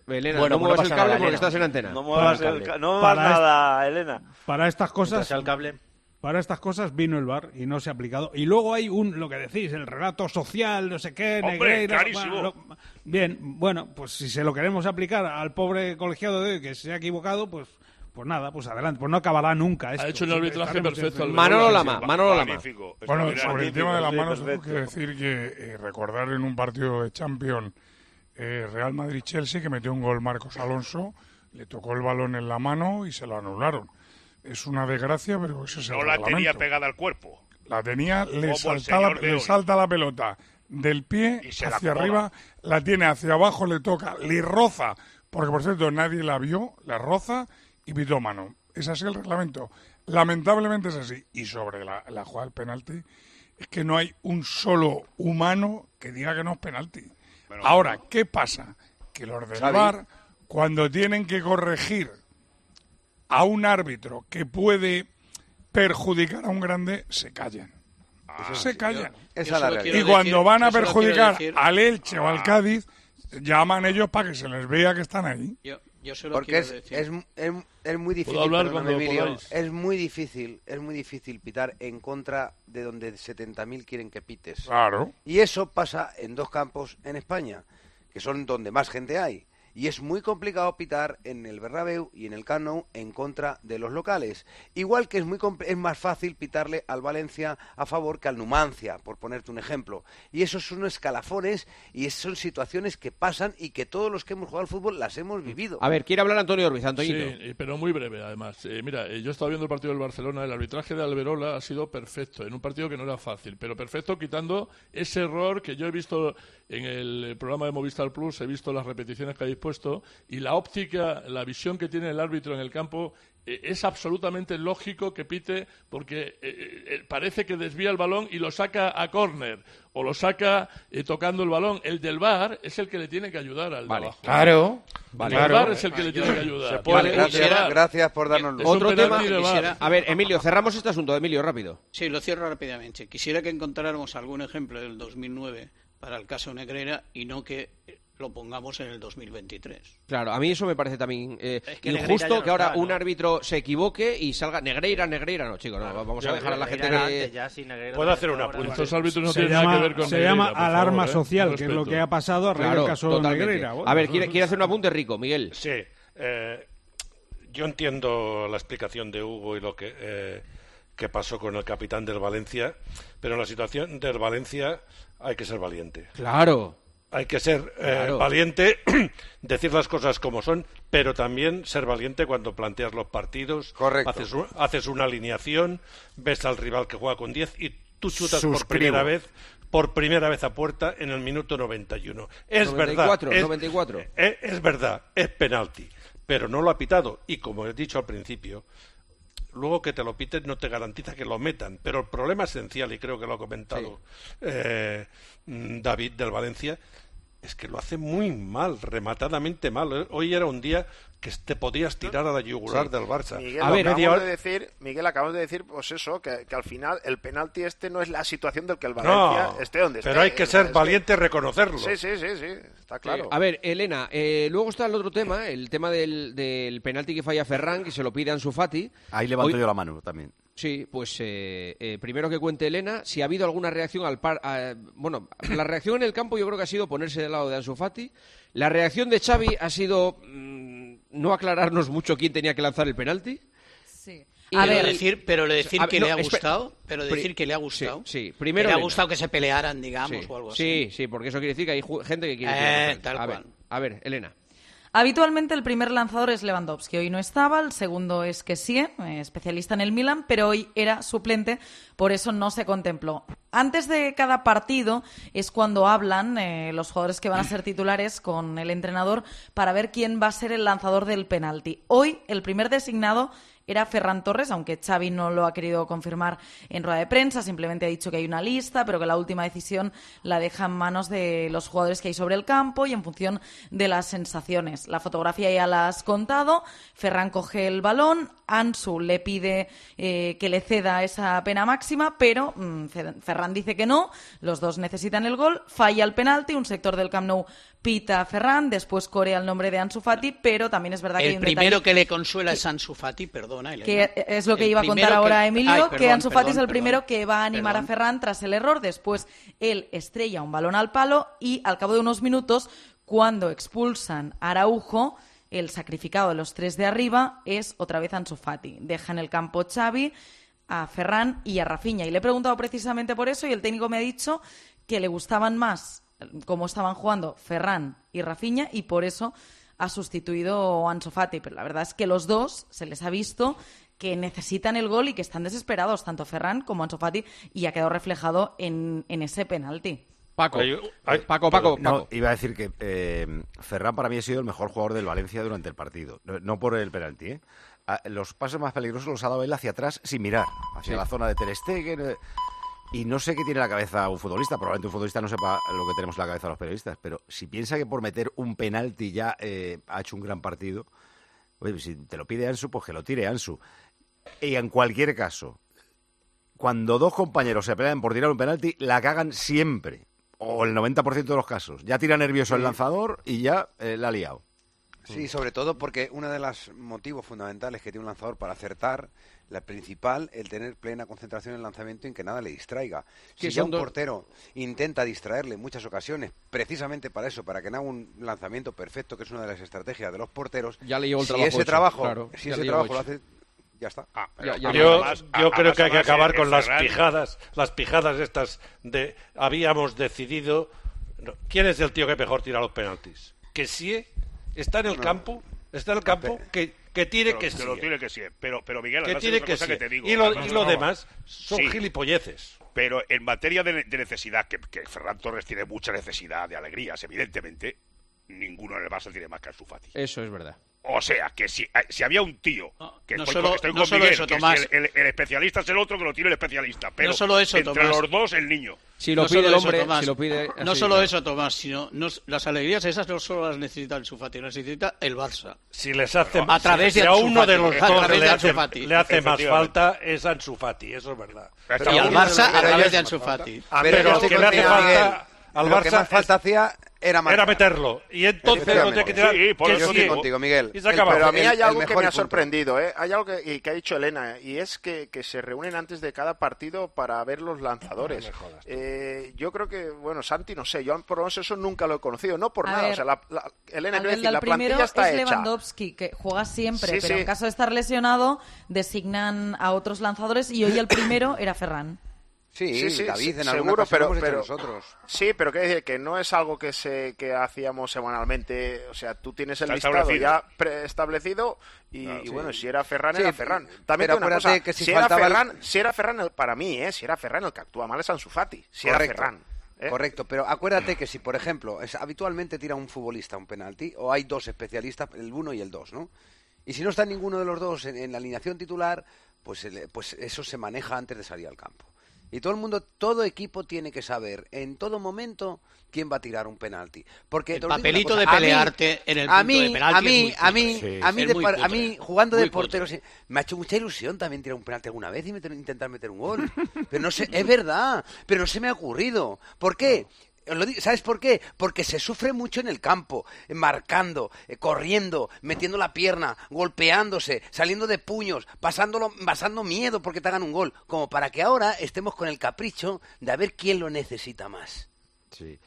Elena, Bueno, no pues no muevas el cable nada, porque Elena. estás en antena. No muevas el ca- no muevas para nada, Elena. Para estas cosas... El cable. Para estas cosas vino el bar y no se ha aplicado. Y luego hay un, lo que decís, el relato social, no sé qué, Hombre, Negreira, clarísimo. bueno, lo- bien, bueno, pues si se lo queremos aplicar al pobre colegiado de hoy que se ha equivocado, pues pues nada, pues adelante, pues no acabará nunca esto. hecho un arbitraje perfecto, Manolo Lama, Manolo Lama. Magnífico. Bueno, sobre el tema de las manos, tengo que decir que eh, recordar en un partido de Champions eh, Real Madrid-Chelsea que metió un gol Marcos Alonso, le tocó el balón en la mano y se lo anularon. Es una desgracia, pero ese es el No la tenía pegada al cuerpo. La tenía, le salta, la, le salta la pelota del pie Y se hacia arriba, la tiene hacia abajo, le toca, le roza, porque por cierto nadie la vio, la roza y pitó mano. Es así el reglamento. Lamentablemente es así. Y sobre la, la jugada del penalti, es que no hay un solo humano que diga que no es penalti. Ahora, ¿qué pasa? Que los del. VAR, cuando tienen que corregir a un árbitro que puede perjudicar a un grande, se callan. se callan. Esa es la realidad. Y cuando van a perjudicar al Elche o al Cádiz, llaman ellos para que se les vea que están ahí. Yo, yo solo Porque quiero es, decir... es, es, es muy difícil, hablar perdóname, cuando Emilio, es muy difícil, es muy difícil pitar en contra de donde 70.000 quieren que pites. Claro. Y eso pasa en dos campos en España, que son donde más gente hay. Y es muy complicado pitar en el Bernabéu y en el Camp Nou en contra de los locales. Igual que es muy es más fácil pitarle al Valencia a favor que al Numancia, por ponerte un ejemplo. Y esos son escalafones y son situaciones que pasan y que todos los que hemos jugado al fútbol las hemos vivido. A ver, quiere hablar Antonio Ruiz, Sí, Antoñito. eh, pero muy breve además. Eh, mira, eh, yo estaba viendo el partido del Barcelona, el arbitraje de Alberola ha sido perfecto, en un partido que no era fácil, pero perfecto quitando ese error que yo he visto en el programa de Movistar Plus, he visto las repeticiones que habéis puesto, y la óptica, la visión que tiene el árbitro en el campo eh, es absolutamente lógico que pite porque eh, eh, parece que desvía el balón y lo saca a córner o lo saca eh, tocando el balón. El del VAR es el que le tiene que ayudar al de Vale. abajo. Claro. Vale. El Claro. VAR es el que le tiene que ayudar. Se puede- Vale, gracias, quisiera- gracias por darnos luz. Otro tema. Quisiera- A ver, Emilio, cerramos este asunto, Emilio, rápido. Sí, lo cierro rápidamente. Quisiera que encontráramos algún ejemplo del 2009 para el caso Negreira y no que lo pongamos en el 2023. Claro, a mí eso me parece también eh, Es que injusto no que ahora está, un ¿no? árbitro se equivoque y salga Negreira, Negreira. No, chicos, no, vamos a yo- dejar a la gente que... ya, Puedo hacer también un ahora. apunte. Estos árbitros no se tienen nada llama, que ver con se Negreira, llama por alarma favor, ¿eh? social, que es lo que ha pasado a raíz Claro, del caso totalmente. Negreira. Bueno, a ver, quiere, quiere hacer un apunte rico, Miguel. Sí, eh, yo entiendo la explicación de Hugo y lo que, eh, que pasó con el capitán del Valencia, pero en la situación del Valencia hay que ser valiente. Claro. Hay que ser eh, Claro. valiente, [clears throat] decir las cosas como son, pero también ser valiente cuando planteas los partidos, Correcto. Haces, un- haces una alineación, ves al rival que juega con 10 y tú chutas por primera vez por primera vez a puerta en el minuto 91. Es 94, verdad. Es, 94. es- es verdad, es penalti, pero no lo ha pitado. Y como he dicho al principio, luego que te lo piten no te garantiza que lo metan. Pero el problema esencial, y creo que lo ha comentado eh, mm, David del Valencia, es que lo hace muy mal, rematadamente mal. ¿eh? Hoy era un día que te podías tirar a la yugular Sí. del Barça. Miguel, A ver, acabamos hora- de decir, Miguel, acabamos de decir, pues eso, que, que al final el penalti este no es la situación del que el Valencia No, esté donde pero esté. hay que ser es valiente y reconocerlo. Sí, sí, sí, sí, está claro. A ver, Elena, eh, luego está el otro tema, el tema del, del penalti que falla Ferran, que se lo pide a Ansu Fati. Ahí levanto Hoy- yo la mano también. Sí, pues eh, eh, primero que cuente Elena, si ha habido alguna reacción al par... a- bueno, la reacción en el campo yo creo que ha sido ponerse del lado de Ansu Fati. La reacción de Xavi ha sido mm, no aclararnos mucho quién tenía que lanzar el penalti. Sí. Y A el- ver, decir, pero le decir A que no, le ha gustado, pero decir que le ha gustado. Sí, sí. primero que le ha gustado que se pelearan, digamos, Sí, o algo así. sí, sí, porque eso quiere decir que hay gente que quiere... Eh, tal a ver, cual. a ver, Elena. Habitualmente el primer lanzador es Lewandowski. Hoy no estaba, el segundo es Kessie, eh, especialista en el Milan, pero hoy era suplente, por eso no se contempló. Antes de cada partido es cuando hablan eh, los jugadores que van a ser titulares con el entrenador para ver quién va a ser el lanzador del penalti. Hoy el primer designado era Ferran Torres, aunque Xavi no lo ha querido confirmar en rueda de prensa, simplemente ha dicho que hay una lista, pero que la última decisión la deja en manos de los jugadores que hay sobre el campo y en función de las sensaciones. La fotografía ya la has contado, Ferran coge el balón, Ansu le pide eh, que le ceda esa pena máxima, pero mm, Ferran dice que no, los dos necesitan el gol, falla el penalti, un sector del Camp Nou pita Ferran, después corea el nombre de Ansu Fati, pero también es verdad que hay El un primero detalle que le consuela es Ansu Fati, perdona. Elena. que es lo que El iba a contar ahora que- Emilio, Ay, que Ansu Fati es perdón, el primero que va a animar a Ferran tras el error. Después él estrella un balón al palo y al cabo de unos minutos, cuando expulsan a Araujo, el sacrificado de los tres de arriba es otra vez Ansu Fati. Deja en el campo Xavi a Ferran y a Rafinha. Y le he preguntado precisamente por eso y el técnico me ha dicho que le gustaban más cómo estaban jugando Ferran y Rafinha y por eso ha sustituido a Ansu Fati. Pero la verdad es que los dos se les ha visto que necesitan el gol y que están desesperados, tanto Ferran como Ansu Fati, y ha quedado reflejado en, en ese penalti. Paco, Hay- Paco, Paco, Paco. No, iba a decir que eh, Ferran para mí ha sido el mejor jugador del Valencia durante el partido. No, no por el penalti, ¿eh? Ah, Los pases más peligrosos los ha dado él hacia atrás sin mirar, hacia Sí. la zona de Ter Stegen. eh, Y no sé qué tiene en la cabeza un futbolista. Probablemente un futbolista no sepa lo que tenemos en la cabeza los periodistas. Pero si piensa que por meter un penalti ya eh, ha hecho un gran partido, oye, si te lo pide Ansu, pues que lo tire Ansu. Y en cualquier caso, cuando dos compañeros se pelean por tirar un penalti, la cagan siempre. O el 90% de los casos. Ya tira nervioso el lanzador y ya eh, la ha liado. Sí, sobre todo porque uno de los motivos fundamentales que tiene un lanzador para acertar, la principal, el tener plena concentración en el lanzamiento y en que nada le distraiga. Que Si ya un dos- portero intenta distraerle en muchas ocasiones, precisamente para eso, para que no haga un lanzamiento perfecto, que es una de las estrategias de los porteros, Ya le llevo el si trabajo ese hecho, trabajo, claro, si ese trabajo lo hace, ya está. Ya- ya- yo además- yo a- creo que hay que acabar con las pijadas, las pijadas estas de habíamos decidido. no, ¿Quién es el tío que mejor tira los penaltis? Que sí está en el No. campo, está en el campo, que, que tire Pero- que que sí. lo tire que sí. Pero, pero Miguel, Que tire que sí. que te digo. Y lo- Además, y lo no, demás son sí. gilipolleces. Pero en materia de, de necesidad, que, que Ferran Torres tiene mucha necesidad de alegrías, evidentemente, ninguno en el Barça tiene más que Ansu Fati. Eso es verdad. O sea, que si, eh, si había un tío, que no estoy, solo- con, estoy no con solo Miguel, eso, que si Tomás. el, el- el especialista es el otro, que lo tiene el especialista. Pero no solo eso, entre Tomás. los dos, el niño. Si lo No pide el eso, hombre, Tomás. si lo pide... No solo eso, Tomás, sino no- las alegrías esas no solo las necesita el Sufati, las necesita el Barça. Si les hace a través si de a uno de los dos le hace, le más falta es Ansu Fati, eso es verdad. Pero Y al Barça a través de Ansu Fati. Pero pero que le hace falta al Lo que Barça falta hacía era marcar. era meterlo. Y entonces que tirar. Sí, por que eso sí. estoy contigo, Miguel. Y se acaba. Pero a mí El- hay algo que me ha sorprendido, ¿eh? Hay algo que, y que ha dicho Elena, y es que, que se reúnen antes de cada partido para ver los lanzadores. Eh, yo creo que, bueno, Santi, no sé, yo por lo menos eso nunca lo he conocido, no por A nada. ver, o sea, la, la- Elena, del decir, la primero plantilla está es hecha. Lewandowski, que juega siempre, Sí, pero sí. en caso de estar lesionado, designan a otros lanzadores y hoy el primero era Ferran. Sí, Sí, sí, David, en seguro, pero, lo hemos hecho pero nosotros. sí, pero que decir que no es algo que se que hacíamos semanalmente, o sea, tú tienes el Está listado ya preestablecido y, Claro, y sí. bueno, si era Ferran Sí, era Ferran. pero También tengo una cosa, que si si, era faltaba el- Ferran, si era Ferran el- para mí, eh, si era Ferran el que actúa mal es Ansu Fati, si era Correcto. Ferran. ¿eh? Correcto, pero acuérdate que si, por ejemplo, es, habitualmente tira un futbolista un penalti, o hay dos especialistas, el uno y el dos, ¿no? Y si no está ninguno de los dos en, en la alineación titular, pues, el- pues eso se maneja antes de salir al campo. Y todo el mundo, todo equipo tiene que saber en todo momento quién va a tirar un penalti. Porque El papelito cosa, de mí- pelearte en el a punto mí, de penalti a mí, es muy a mí, a mí, Es de a mí jugando de Muy portero sí, me ha hecho mucha ilusión también tirar un penalti alguna vez y meter- intentar meter un gol. Pero no sé, es verdad, pero no se me ha ocurrido. ¿Por qué? ¿Sabes por qué? Porque se sufre mucho en el campo, eh, marcando, eh, corriendo, metiendo la pierna, golpeándose, saliendo de puños, pasándolo, pasando miedo porque te hagan un gol, como para que ahora estemos con el capricho de a ver quién lo necesita más.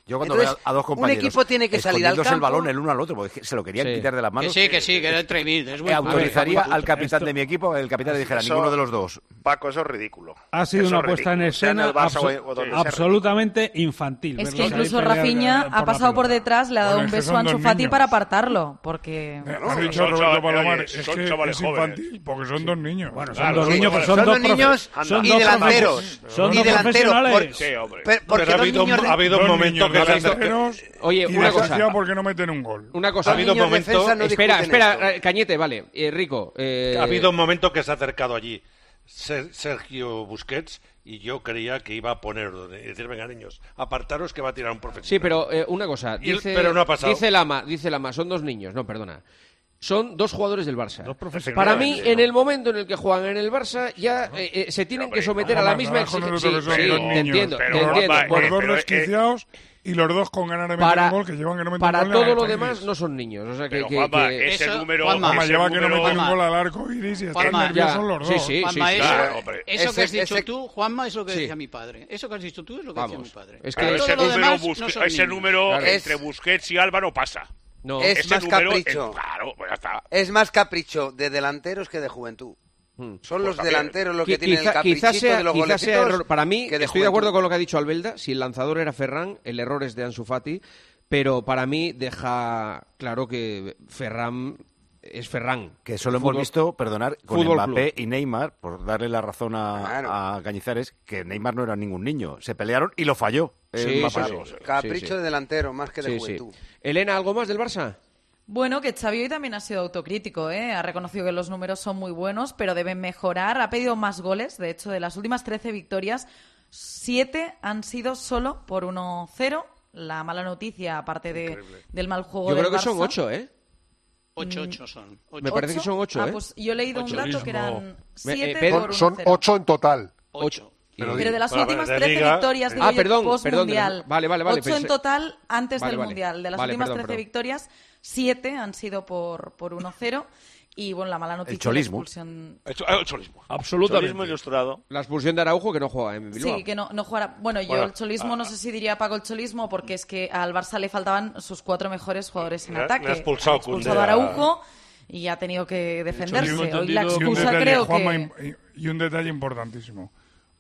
Yo cuando veo a dos compañeros. Un equipo tiene que salir al campo. el balón el uno al otro, porque se lo querían quitar de las manos. Que autorizaría al capitán de mi equipo, el capitán le dijera eso, ninguno de los dos. Paco, eso es ridículo. Ha sido una puesta en escena absolutamente infantil. Es que incluso Rafiña ha pasado por detrás, le ha dado un beso a Ansu Fati para apartarlo, porque. Son chavales infantil, porque son dos niños. Bueno, son dos niños, son dos niños y delanteros. Y delanteros. Porque dos niños momento que se Oye, y una cosa. porque no meten un gol. Una cosa. Ha habido momento. No espera, espera. Eh, Cañete, vale. Eh, rico. Eh... Ha habido un momento que se ha acercado allí Sergio Busquets y yo creía que iba a poner, decir, venga niños, apartaros que va a tirar un profesional. Sí, pero eh, una cosa, dice, pero no ha pasado. dice Lama, dice Lama, son dos niños, no, perdona son dos jugadores del Barça. Para mí, en el momento en el que juegan en el Barça, ya eh, eh, se tienen que someter a la misma exigencia. Sí, entiendo, entiendo. Por dos resquiciados y los dos con ganar de meter para, un gol que llevan que no gol. Todo lo demás no son niños. O sea, que, pero, que, Juanma, Juanma, lleva que no meten Juanma, un gol al arco iris y están nerviosos los dos. Sí, sí, Juanma, eso, eso que has dicho ese, tú, Juanma, es lo que decía mi padre. Eso que has dicho tú es lo que decía mi padre. Es que ese número, ese número entre Busquets y Álvaro pasa. No, es más capricho. Es, claro, pues es más capricho de delanteros que de juventud. Son los delanteros los que tienen el caprichito de los error. Para mí, estoy de acuerdo con lo que ha dicho Albelda. Si el lanzador era Ferran, el error es de Ansu Fati. Pero para mí deja claro que Ferran es Ferran. Que solo hemos visto, perdonar, con Mbappé y Neymar, por darle la razón a, claro. Cañizares, que Neymar no era ningún niño. Se pelearon y lo falló. Eh, capricho de delantero, más que de juventud. Elena, ¿algo más del Barça? Bueno, que Xavi hoy también ha sido autocrítico, ¿eh? ha reconocido que los números son muy buenos, pero deben mejorar. Ha pedido más goles, de hecho, de las últimas 13 victorias, 7 han sido solo por 1-0. La mala noticia, aparte de, del mal juego. Yo creo que son 8, ¿eh? Ocho, mm. ocho son. Me parece que son ocho, ah, ¿eh? pues yo he leído un dato que eran siete eh, eh, por son, ocho en total. Ocho. Pero, de las últimas 13 victorias ah, perdón, perdón, mundial. Vale, vale, vale. Ocho en total antes del mundial. De las últimas perdón, 13 perdón. victorias, siete han sido por, por 1-0. Y bueno, la mala noticia. El cholismo. La el, cho cholismo. Absolutamente. Ilustrado. La expulsión de Araujo que no juega en Bilbao. Sí, que no, no jugará. Bueno, yo el cholismo, no sé si diría Paco el cholismo, porque es que al Barça le faltaban sus cuatro mejores jugadores en ataque. Ha expulsado, expulsado a Araujo y ha tenido que defenderse. Hoy la excusa creo que... Y un detalle importantísimo.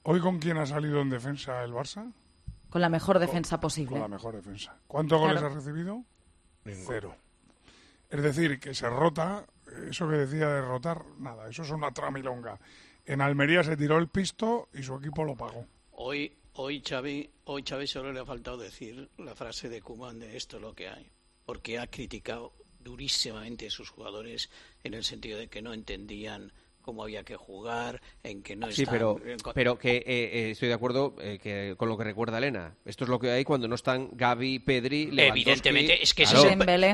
¿Hoy con quién ha salido en defensa el Barça? Con la mejor defensa posible. Con la mejor defensa. ¿Cuántos goles ha recibido? Cero. Es decir, que se rota eso que decía derrotar, nada, eso es una tramilonga. En Almería se tiró el pisto y su equipo lo pagó. Hoy, hoy Xavi, hoy solo le ha faltado decir la frase de Kuman de esto es lo que hay, porque ha criticado durísimamente a sus jugadores en el sentido de que no entendían cómo había que jugar, en que no sí, están... pero, pero que eh, eh, estoy de acuerdo eh, que, con lo que recuerda Elena. Esto es lo que hay cuando no están Gaby, Pedri, Evidentemente, es que... Claro.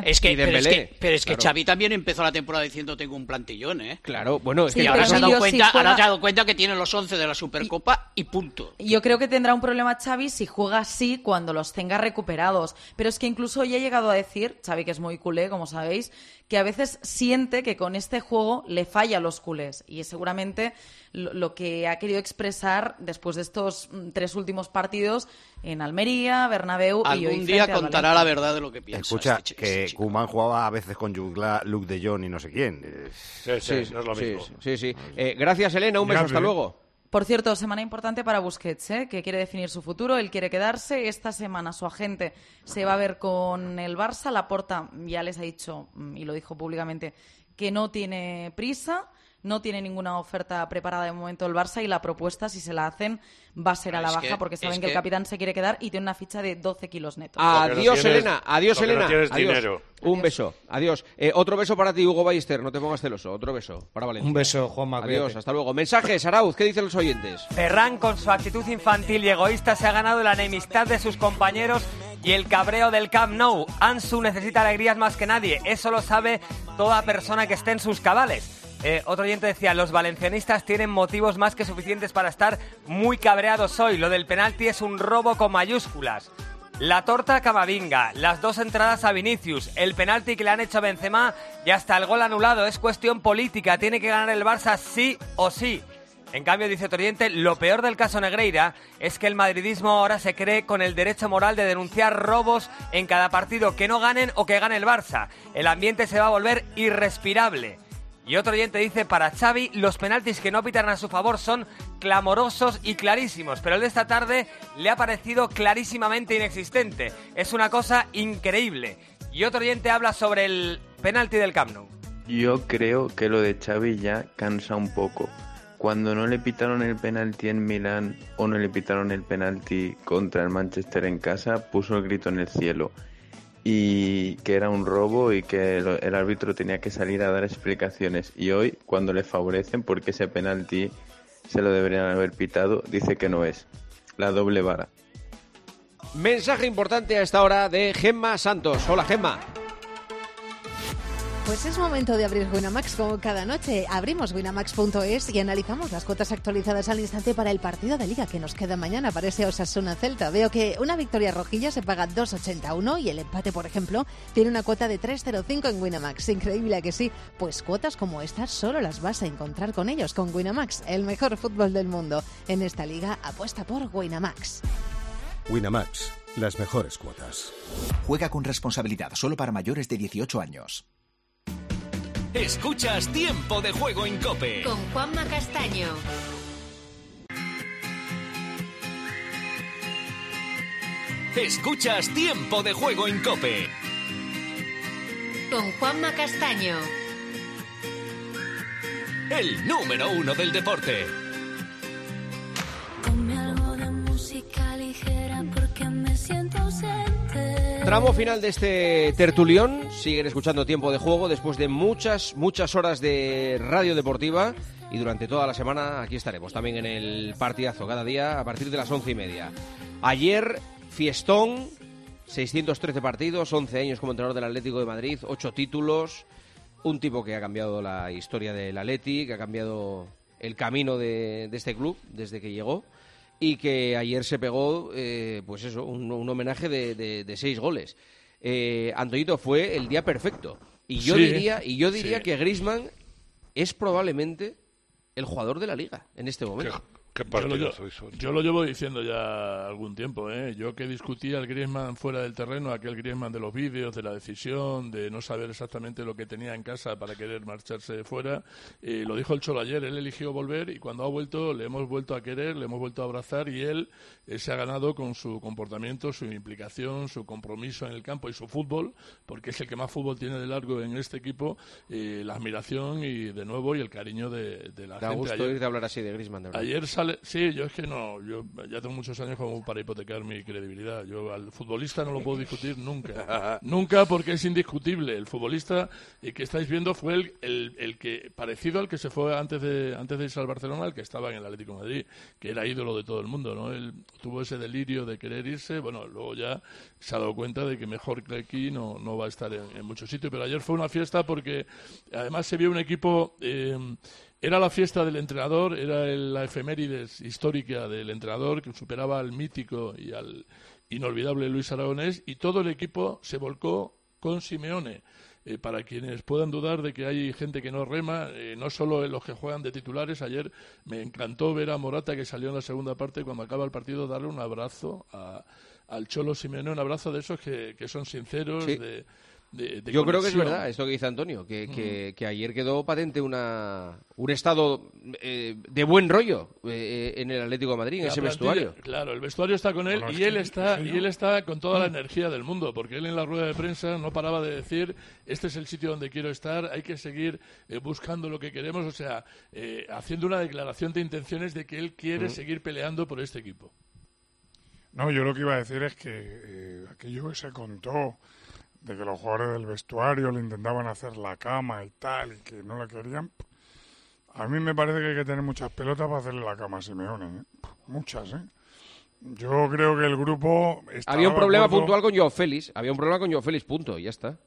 Es que, pero, es que pero es que claro. Xavi también empezó la temporada diciendo tengo un plantillón, ¿eh? Claro, bueno... Es que ahora, se ha dado cuenta, ha dado cuenta que tiene los 11 de la Supercopa y, punto. Yo creo que tendrá un problema Xavi si juega así cuando los tenga recuperados. Pero es que incluso hoy he llegado a decir, Xavi que es muy culé, como sabéis, que a veces siente que con este juego le falla a los culés. Y es seguramente lo, que ha querido expresar después de estos mm, tres últimos partidos en Almería, Bernabéu y hoy día contará la verdad de lo que piensa. Escucha, este que este Kuman jugaba a veces con Jugla, Luke de Jong y no sé quién. Sí, sí, no es lo mismo. Eh, gracias, Elena. Un beso. Hasta luego. Por cierto, semana importante para Busquets, ¿eh? que quiere definir su futuro, él quiere quedarse. Esta semana su agente se va a ver con el Barça. Laporta ya les ha dicho, mm, y lo dijo públicamente, que no tiene prisa no tiene ninguna oferta preparada de momento el Barça y la propuesta, si se la hacen, va a ser a la baja porque saben que, el capitán se quiere quedar y tiene una ficha de 12 kilos netos. Adiós, Elena. Adiós, Elena. Un beso. Adiós. Eh, otro beso para ti, Hugo Ballester. No te pongas celoso. Otro beso para Valencia. Un beso, Juan Juanma. Adiós. Hasta luego. Mensajes, Arauz. ¿Qué dicen los oyentes? Ferran, con su actitud infantil y egoísta, se ha ganado la enemistad de sus compañeros y el cabreo del Camp Nou. Ansu necesita alegrías más que nadie. Eso lo sabe toda persona que esté en sus cabales. Eh, otro oyente decía, los valencianistas tienen motivos más que suficientes para estar muy cabreados hoy. Lo del penalti es un robo con mayúsculas. La torta a Camavinga, las dos entradas a Vinicius, el penalti que le han hecho a Benzema y hasta el gol anulado. Es cuestión política, tiene que ganar el Barça sí o sí. En cambio, dice Toriente, lo peor del caso Negreira es que el madridismo ahora se cree con el derecho moral de denunciar robos en cada partido que no ganen o que gane el Barça. El ambiente se va a volver irrespirable. Y otro oyente dice, para Xavi, los penaltis que no pitan a su favor son clamorosos y clarísimos, pero el de esta tarde le ha parecido clarísimamente inexistente. Es una cosa increíble. Y otro oyente habla sobre el penalti del Camp Nou. Yo creo que lo de Xavi ya cansa un poco. Cuando no le pitaron el penalti en Milán o no le pitaron el penalti contra el Manchester en casa, puso el grito en el cielo y que era un robo y que el árbitro tenía que salir a dar explicaciones. Y hoy, cuando le favorecen porque ese penalti se lo deberían haber pitado, dice que no es. La doble vara. Mensaje importante a esta hora de Gemma Santos. Hola, Gemma. Pues es momento de abrir Winamax como cada noche. Abrimos winamax.es y analizamos las cuotas actualizadas al instante para el partido de liga que nos queda mañana para ese Osasuna Celta. Veo que una victoria rojilla se paga 2.81 y el empate, por ejemplo, tiene una cuota de 3.05 en Winamax. Increíble ¿a que sí. Pues cuotas como estas solo las vas a encontrar con ellos, con Winamax, el mejor fútbol del mundo. En esta liga apuesta por Winamax. Winamax, las mejores cuotas. Juega con responsabilidad solo para mayores de 18 años. Escuchas Tiempo de Juego en Cope. Con Juanma Castaño. Escuchas Tiempo de Juego en Cope. Con Juanma Castaño. El número uno del deporte. Tramo final de este tertulión. Siguen escuchando tiempo de juego después de muchas, muchas horas de radio deportiva. Y durante toda la semana aquí estaremos también en el partidazo, cada día a partir de las once y media. Ayer, fiestón, 613 partidos, 11 años como entrenador del Atlético de Madrid, 8 títulos. Un tipo que ha cambiado la historia del Atleti, que ha cambiado el camino de, de este club desde que llegó y que ayer se pegó, eh, pues eso, un, un homenaje de, de- de seis goles. Eh, Antoñito fue el día perfecto. Y yo Sí, diría, y yo diría sí. que Griezmann es probablemente el jugador de la liga en este momento. Yo, lo, yo- yo lo llevo diciendo ya algún tiempo, ¿eh? Yo que discutía al Griezmann fuera del terreno, aquel Griezmann de los vídeos, de la decisión, de no saber exactamente lo que tenía en casa para querer marcharse fuera, eh, lo dijo el Cholo ayer, él eligió volver y cuando ha vuelto le hemos vuelto a querer, le hemos vuelto a abrazar y él eh, se ha ganado con su comportamiento, su implicación, su compromiso en el campo y su fútbol, porque es el que más fútbol tiene de largo en este equipo, eh, la admiración y de nuevo y el cariño de, de la Da gente. gusto Ayer- oírte hablar así de Griezmann, de. Ayer sale, sí, yo es que no, yo ya tengo muchos años como para hipotecar mi credibilidad. Yo al futbolista no lo puedo discutir nunca, [laughs] nunca porque es indiscutible. El futbolista eh, que estáis viendo fue el, el, el que parecido al que se fue antes de antes de irse al Barcelona, el que estaba en el Atlético de Madrid, que era ídolo de todo el mundo, ¿no? Él tuvo ese delirio de querer irse, bueno, luego ya se ha dado cuenta de que mejor que aquí no, no va a estar en, en muchos sitios. Pero ayer fue una fiesta porque además se vio un equipo. eh, era la fiesta del entrenador, era el- la efemérides histórica del entrenador que superaba al mítico y al inolvidable Luis Aragonés y todo el equipo se volcó con Simeone. Eh, para quienes puedan dudar de que hay gente que no rema, eh, no solo los que juegan de titulares, ayer me encantó ver a Morata que salió en la segunda parte cuando acaba el partido darle un abrazo a- al Cholo Simeone, un abrazo de esos que, que son sinceros, Sí. de, de- de Yo creo que es verdad esto que dice Antonio, que, que- que ayer quedó patente una, un estado eh, de buen rollo eh, en el Atlético de Madrid, en La ese vestuario. Claro, el vestuario está con él Bueno, y él está y él está con toda la energía del mundo, porque él en la rueda de prensa no paraba de decir este es el sitio donde quiero estar, hay que seguir eh, buscando lo que queremos, o sea, eh, haciendo una declaración de intenciones de que él quiere Mm. seguir peleando por este equipo. No, yo lo que iba a decir es que eh, aquello que se contó de que los jugadores del vestuario le intentaban hacer la cama y tal, y que no la querían, a mí me parece que hay que tener muchas pelotas para hacerle la cama a Simeone. ¿eh? Muchas, ¿eh? Yo creo que el grupo... Había un problema acuerdo- puntual con Joao Félix, había un problema con Joao Félix, punto, y ya está.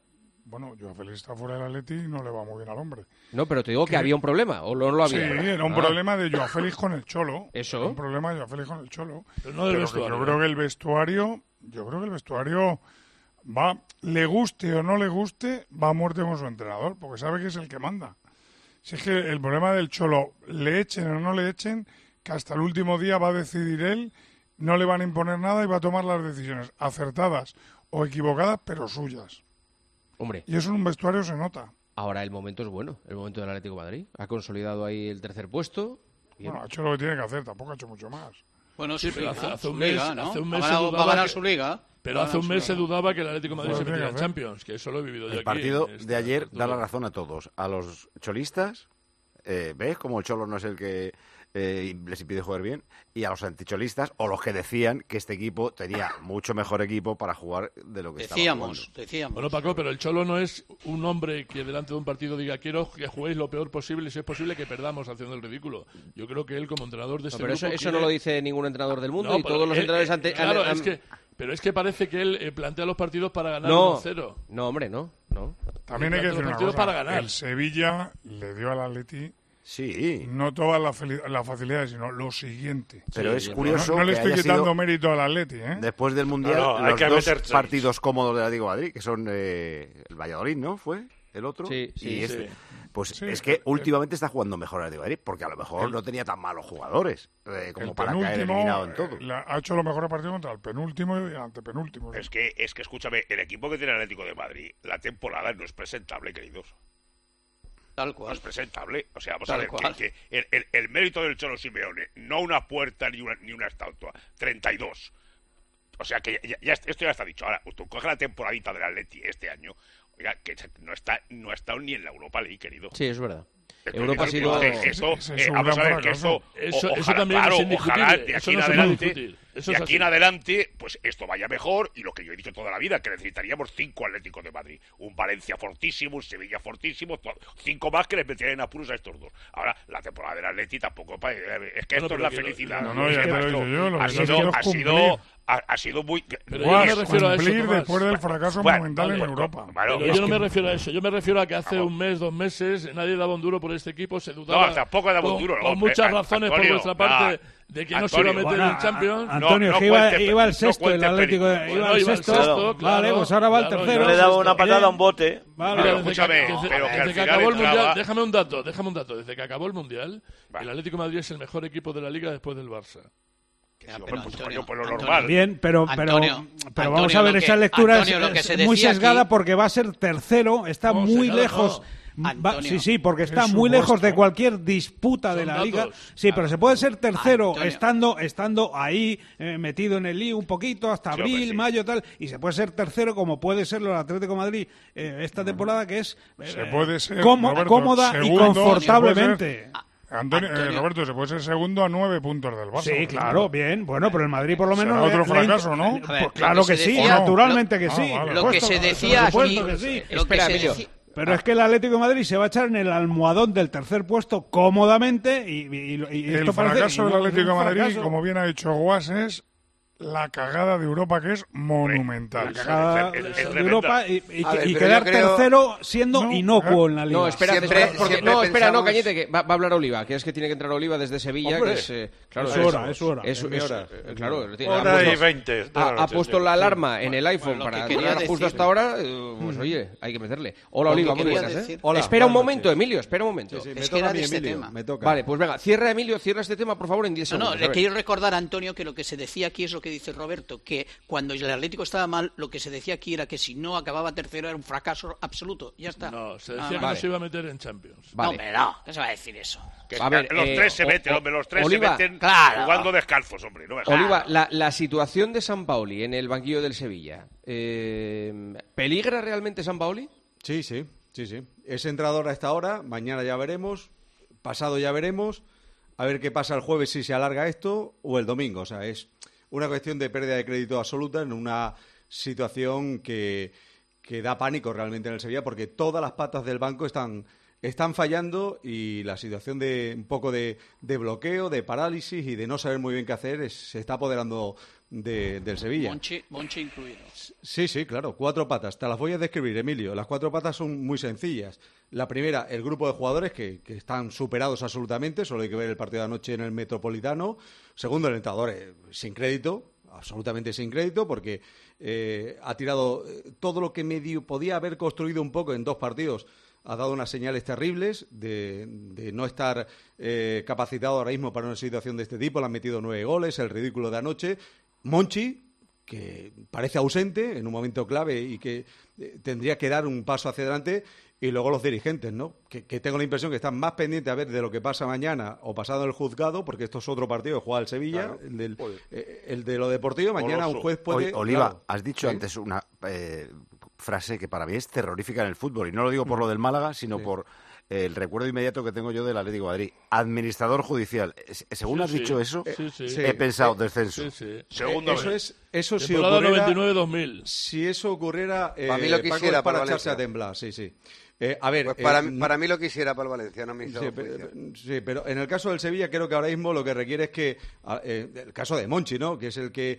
Bueno, Joao Félix está fuera del Atleti y no le va muy bien al hombre. No, pero te digo que había un problema, o no lo había. Sí, era un Ah. problema de Joao Félix con el Cholo. [laughs] Eso. Era un problema de Joao Félix con el Cholo. Pero no del que vestuario, yo creo que el vestuario, yo creo que el vestuario va, le guste o no le guste, va a muerte con su entrenador, porque sabe que es el que manda. Si es que el problema del Cholo, le echen o no le echen, que hasta el último día va a decidir él, no le van a imponer nada y va a tomar las decisiones acertadas o equivocadas, pero suyas. Hombre. Y eso en un vestuario se nota. Ahora el momento es bueno, el momento del Atlético Madrid. Ha consolidado ahí el tercer puesto. Y bueno, ha hecho lo que tiene que hacer, tampoco ha hecho mucho más. Bueno, sí, pero hace, un mes, liga, ¿no? hace, un mes, se dudaba ganar su liga. Pero hace un mes se dudaba que el Atlético Madrid se metiera en Champions, que eso lo he vivido yo El partido de ayer da la razón a todos, a los cholistas, eh, ¿ves como el Cholo no es el que eh, les impide jugar bien, y a los anticholistas, o los que decían que este equipo tenía [laughs] mucho mejor equipo para jugar de lo que decíamos, estaba Decíamos, Bueno, Paco, pero el Cholo no es un hombre que delante de un partido diga quiero que juguéis lo peor posible, si es posible que perdamos haciendo el ridículo. Yo creo que él como entrenador de este no, eso, eso no lo dice ningún entrenador del ah, mundo y todos los eh, entrenadores... Eh, ante... Claro, es que... Pero es que parece que él eh, plantea los partidos para ganar no, 1-0. No, hombre, no. no. También hay que decir una cosa. El Sevilla le dio al Atleti Sí. No todas las facilidades, sino lo siguiente. Pero es curioso. No, no le estoy quitando mérito al Atleti. ¿eh? Después del Mundial, hay que dos partidos cómodos de la Diego Madrid, que son eh, el Valladolid, ¿no? ¿Fue? El otro. Sí, sí, y este. sí. Pues es que últimamente está jugando mejor el de Madrid, porque a lo mejor no tenía tan malos jugadores eh, como para caer eliminado en todo. La, ha hecho los mejores partidos contra el penúltimo y antepenúltimo. Es que, es que escúchame, el equipo que tiene el Atlético de Madrid, la temporada no es presentable, queridos. Tal cual. No es presentable. O sea, vamos a ver, que, el, mérito del Cholo Simeone, no una puerta ni una, ni una estatua, 32. O sea que ya, esto ya está dicho. Ahora, tú coge la temporadita del Atleti este año, oiga, que no, está, no ha estado ni en la Europa League, querido. Sí, es verdad. Europa ha sido... Eso, vamos a que eso... Eso, eh, también claro, es ojalá de aquí en adelante... De aquí en adelante, pues esto vaya mejor y lo que yo he dicho toda la vida, que necesitaríamos cinco Atléticos de Madrid. Un Valencia fortísimo, un Sevilla fortísimo, cinco más que les metieran apuros a estos dos. Ahora, la temporada del Atleti tampoco... Es eh, que esto es la felicidad. No, no, ha ha sido, ha, ha sido muy... Pero yo no me refiero a eso, después del fracaso Bueno, monumental en Europa. Pero yo no me refiero a eso, yo me refiero a que hace un mes, dos meses, nadie daba un duro por este equipo, se dudaba. No, tampoco daba un duro, Con muchas razones por Antonio, vuestra parte de que no se iba a meter bueno, en Champions. Antonio, no que iba, cuente, iba al no sexto, el Atlético Bueno, iba al sexto. claro. Vale, pues ahora va al tercero. Yo le daba una patada a un bote. Vale. Pero escúchame, que, pero desde que acabó el entraba- mundial, déjame un dato, déjame un dato. Desde que acabó el mundial, el Atlético de Madrid es el mejor equipo de la liga después del Barça. Lo normal. Bien, pero, pero, vamos a ver, esa lectura es, muy sesgada porque va a ser tercero, está muy lejos. Sí, sí, porque está muy lejos de cualquier disputa de la liga. Sí, pero se puede ser tercero estando estando ahí eh, metido en el lío un poquito hasta abril, mayo tal, y se puede ser tercero como puede serlo el Atlético Madrid eh, esta temporada que es eh, cómoda y confortablemente. Antonio, Eh, Roberto, se puede ser segundo a nueve puntos del Barça. Sí, claro, bien. Bueno, pero el Madrid por lo menos... Otro fracaso, ¿no? Claro que, sí, naturalmente que sí. Ah, lo que se decía aquí... Sí. Lo que Pero es que el Atlético de Madrid se va a echar en el almohadón del tercer puesto cómodamente y, y, y, y El esto fracaso del Atlético de Madrid, como bien ha dicho Guas, es la cagada de Europa que es monumental. La cagada de Europa y, y, ver, y quedar tercero siendo inocuo ¿eh? en la liga. No, espera, siempre, no, espera, no, Cañete, que va, a hablar Oliva, que es que tiene que entrar Oliva desde Sevilla, que es, eh, claro, es, su hora, es su hora. Es, hora, eh, claro, hora y 20. Ha, puesto la alarma en el iPhone para llegar decir... justo hasta ahora, pues oye, hay que meterle. Hola, Oliva, muy buenas, Hola, espera un momento, Emilio, espera un momento. Es que este tema. Vale, pues venga, cierra Emilio, cierra este tema, por favor, en 10 segundos. No, no, le quiero recordar a Antonio que lo que se decía aquí es lo que dice Roberto, que cuando el Atlético estaba mal, lo que se decía aquí era que si no acababa tercero era un fracaso absoluto. Ya está. No, se decía que no se iba a meter en Champions. No, hombre, no, no se va a decir eso. Que a los eh, tres se meten, hombre, los tres se meten claro. jugando descalzos, hombre. No. Oliva, la, situación de San Paoli en el banquillo del Sevilla, eh, ¿peligra realmente San Paoli? Sí, sí, sí, sí. Es entrador a esta hora, mañana ya veremos, pasado ya veremos, a ver qué pasa el jueves si se alarga esto o el domingo, o sea, es una cuestión de pérdida de crédito absoluta en una situación que, que da pánico realmente en el Sevilla porque todas las patas del banco están, están fallando y la situación de un poco de, de bloqueo, de parálisis y de no saber muy bien qué hacer se está apoderando de, del Sevilla. Monchi, incluido. Sí, sí, claro, cuatro patas. Te las voy a describir, Emilio. Las cuatro patas son muy sencillas. La primera, el grupo de jugadores que, están superados absolutamente, solo hay que ver el partido de anoche en el Metropolitano. Segundo, el entrenador eh, sin crédito, absolutamente sin crédito, porque eh, ha tirado eh, todo lo que medio podía haber construido un poco en dos partidos ha dado unas señales terribles de, de no estar eh, capacitado ahora mismo para una situación de este tipo. Le han metido nueve goles, el ridículo de anoche. Monchi, que parece ausente en un momento clave y que eh, tendría que dar un paso hacia adelante. Y luego los dirigentes, ¿no? Que, que tengo la impresión que están más pendientes a ver de lo que pasa mañana o pasado en el juzgado, porque esto es otro partido que juega el Sevilla, Claro. el, del- eh, el de lo deportivo. Mañana un juez puede. Oye, Oliva, claro, has dicho sí. antes una eh, frase que para mí es terrorífica en el fútbol, y no lo digo por lo del Málaga, sino Sí. por el recuerdo inmediato que tengo yo del Atlético de Madrid. Administrador judicial. Es- Según Sí, has sí. dicho eso, Sí, sí. he pensado Eh, descenso. sí, sí. Eh, eso es eso si ocurriera 99-2000. si eso ocurriera eh, Para mí lo Paco, quisiera es para para echarse a temblar sí sí Eh, a ver Pues para, eh, mí- para mí lo quisiera para el Valencia, no me hizo Sí, pero, sí, pero en el caso del Sevilla creo que ahora mismo lo que requiere es que, eh, el caso de Monchi, ¿no? que es el que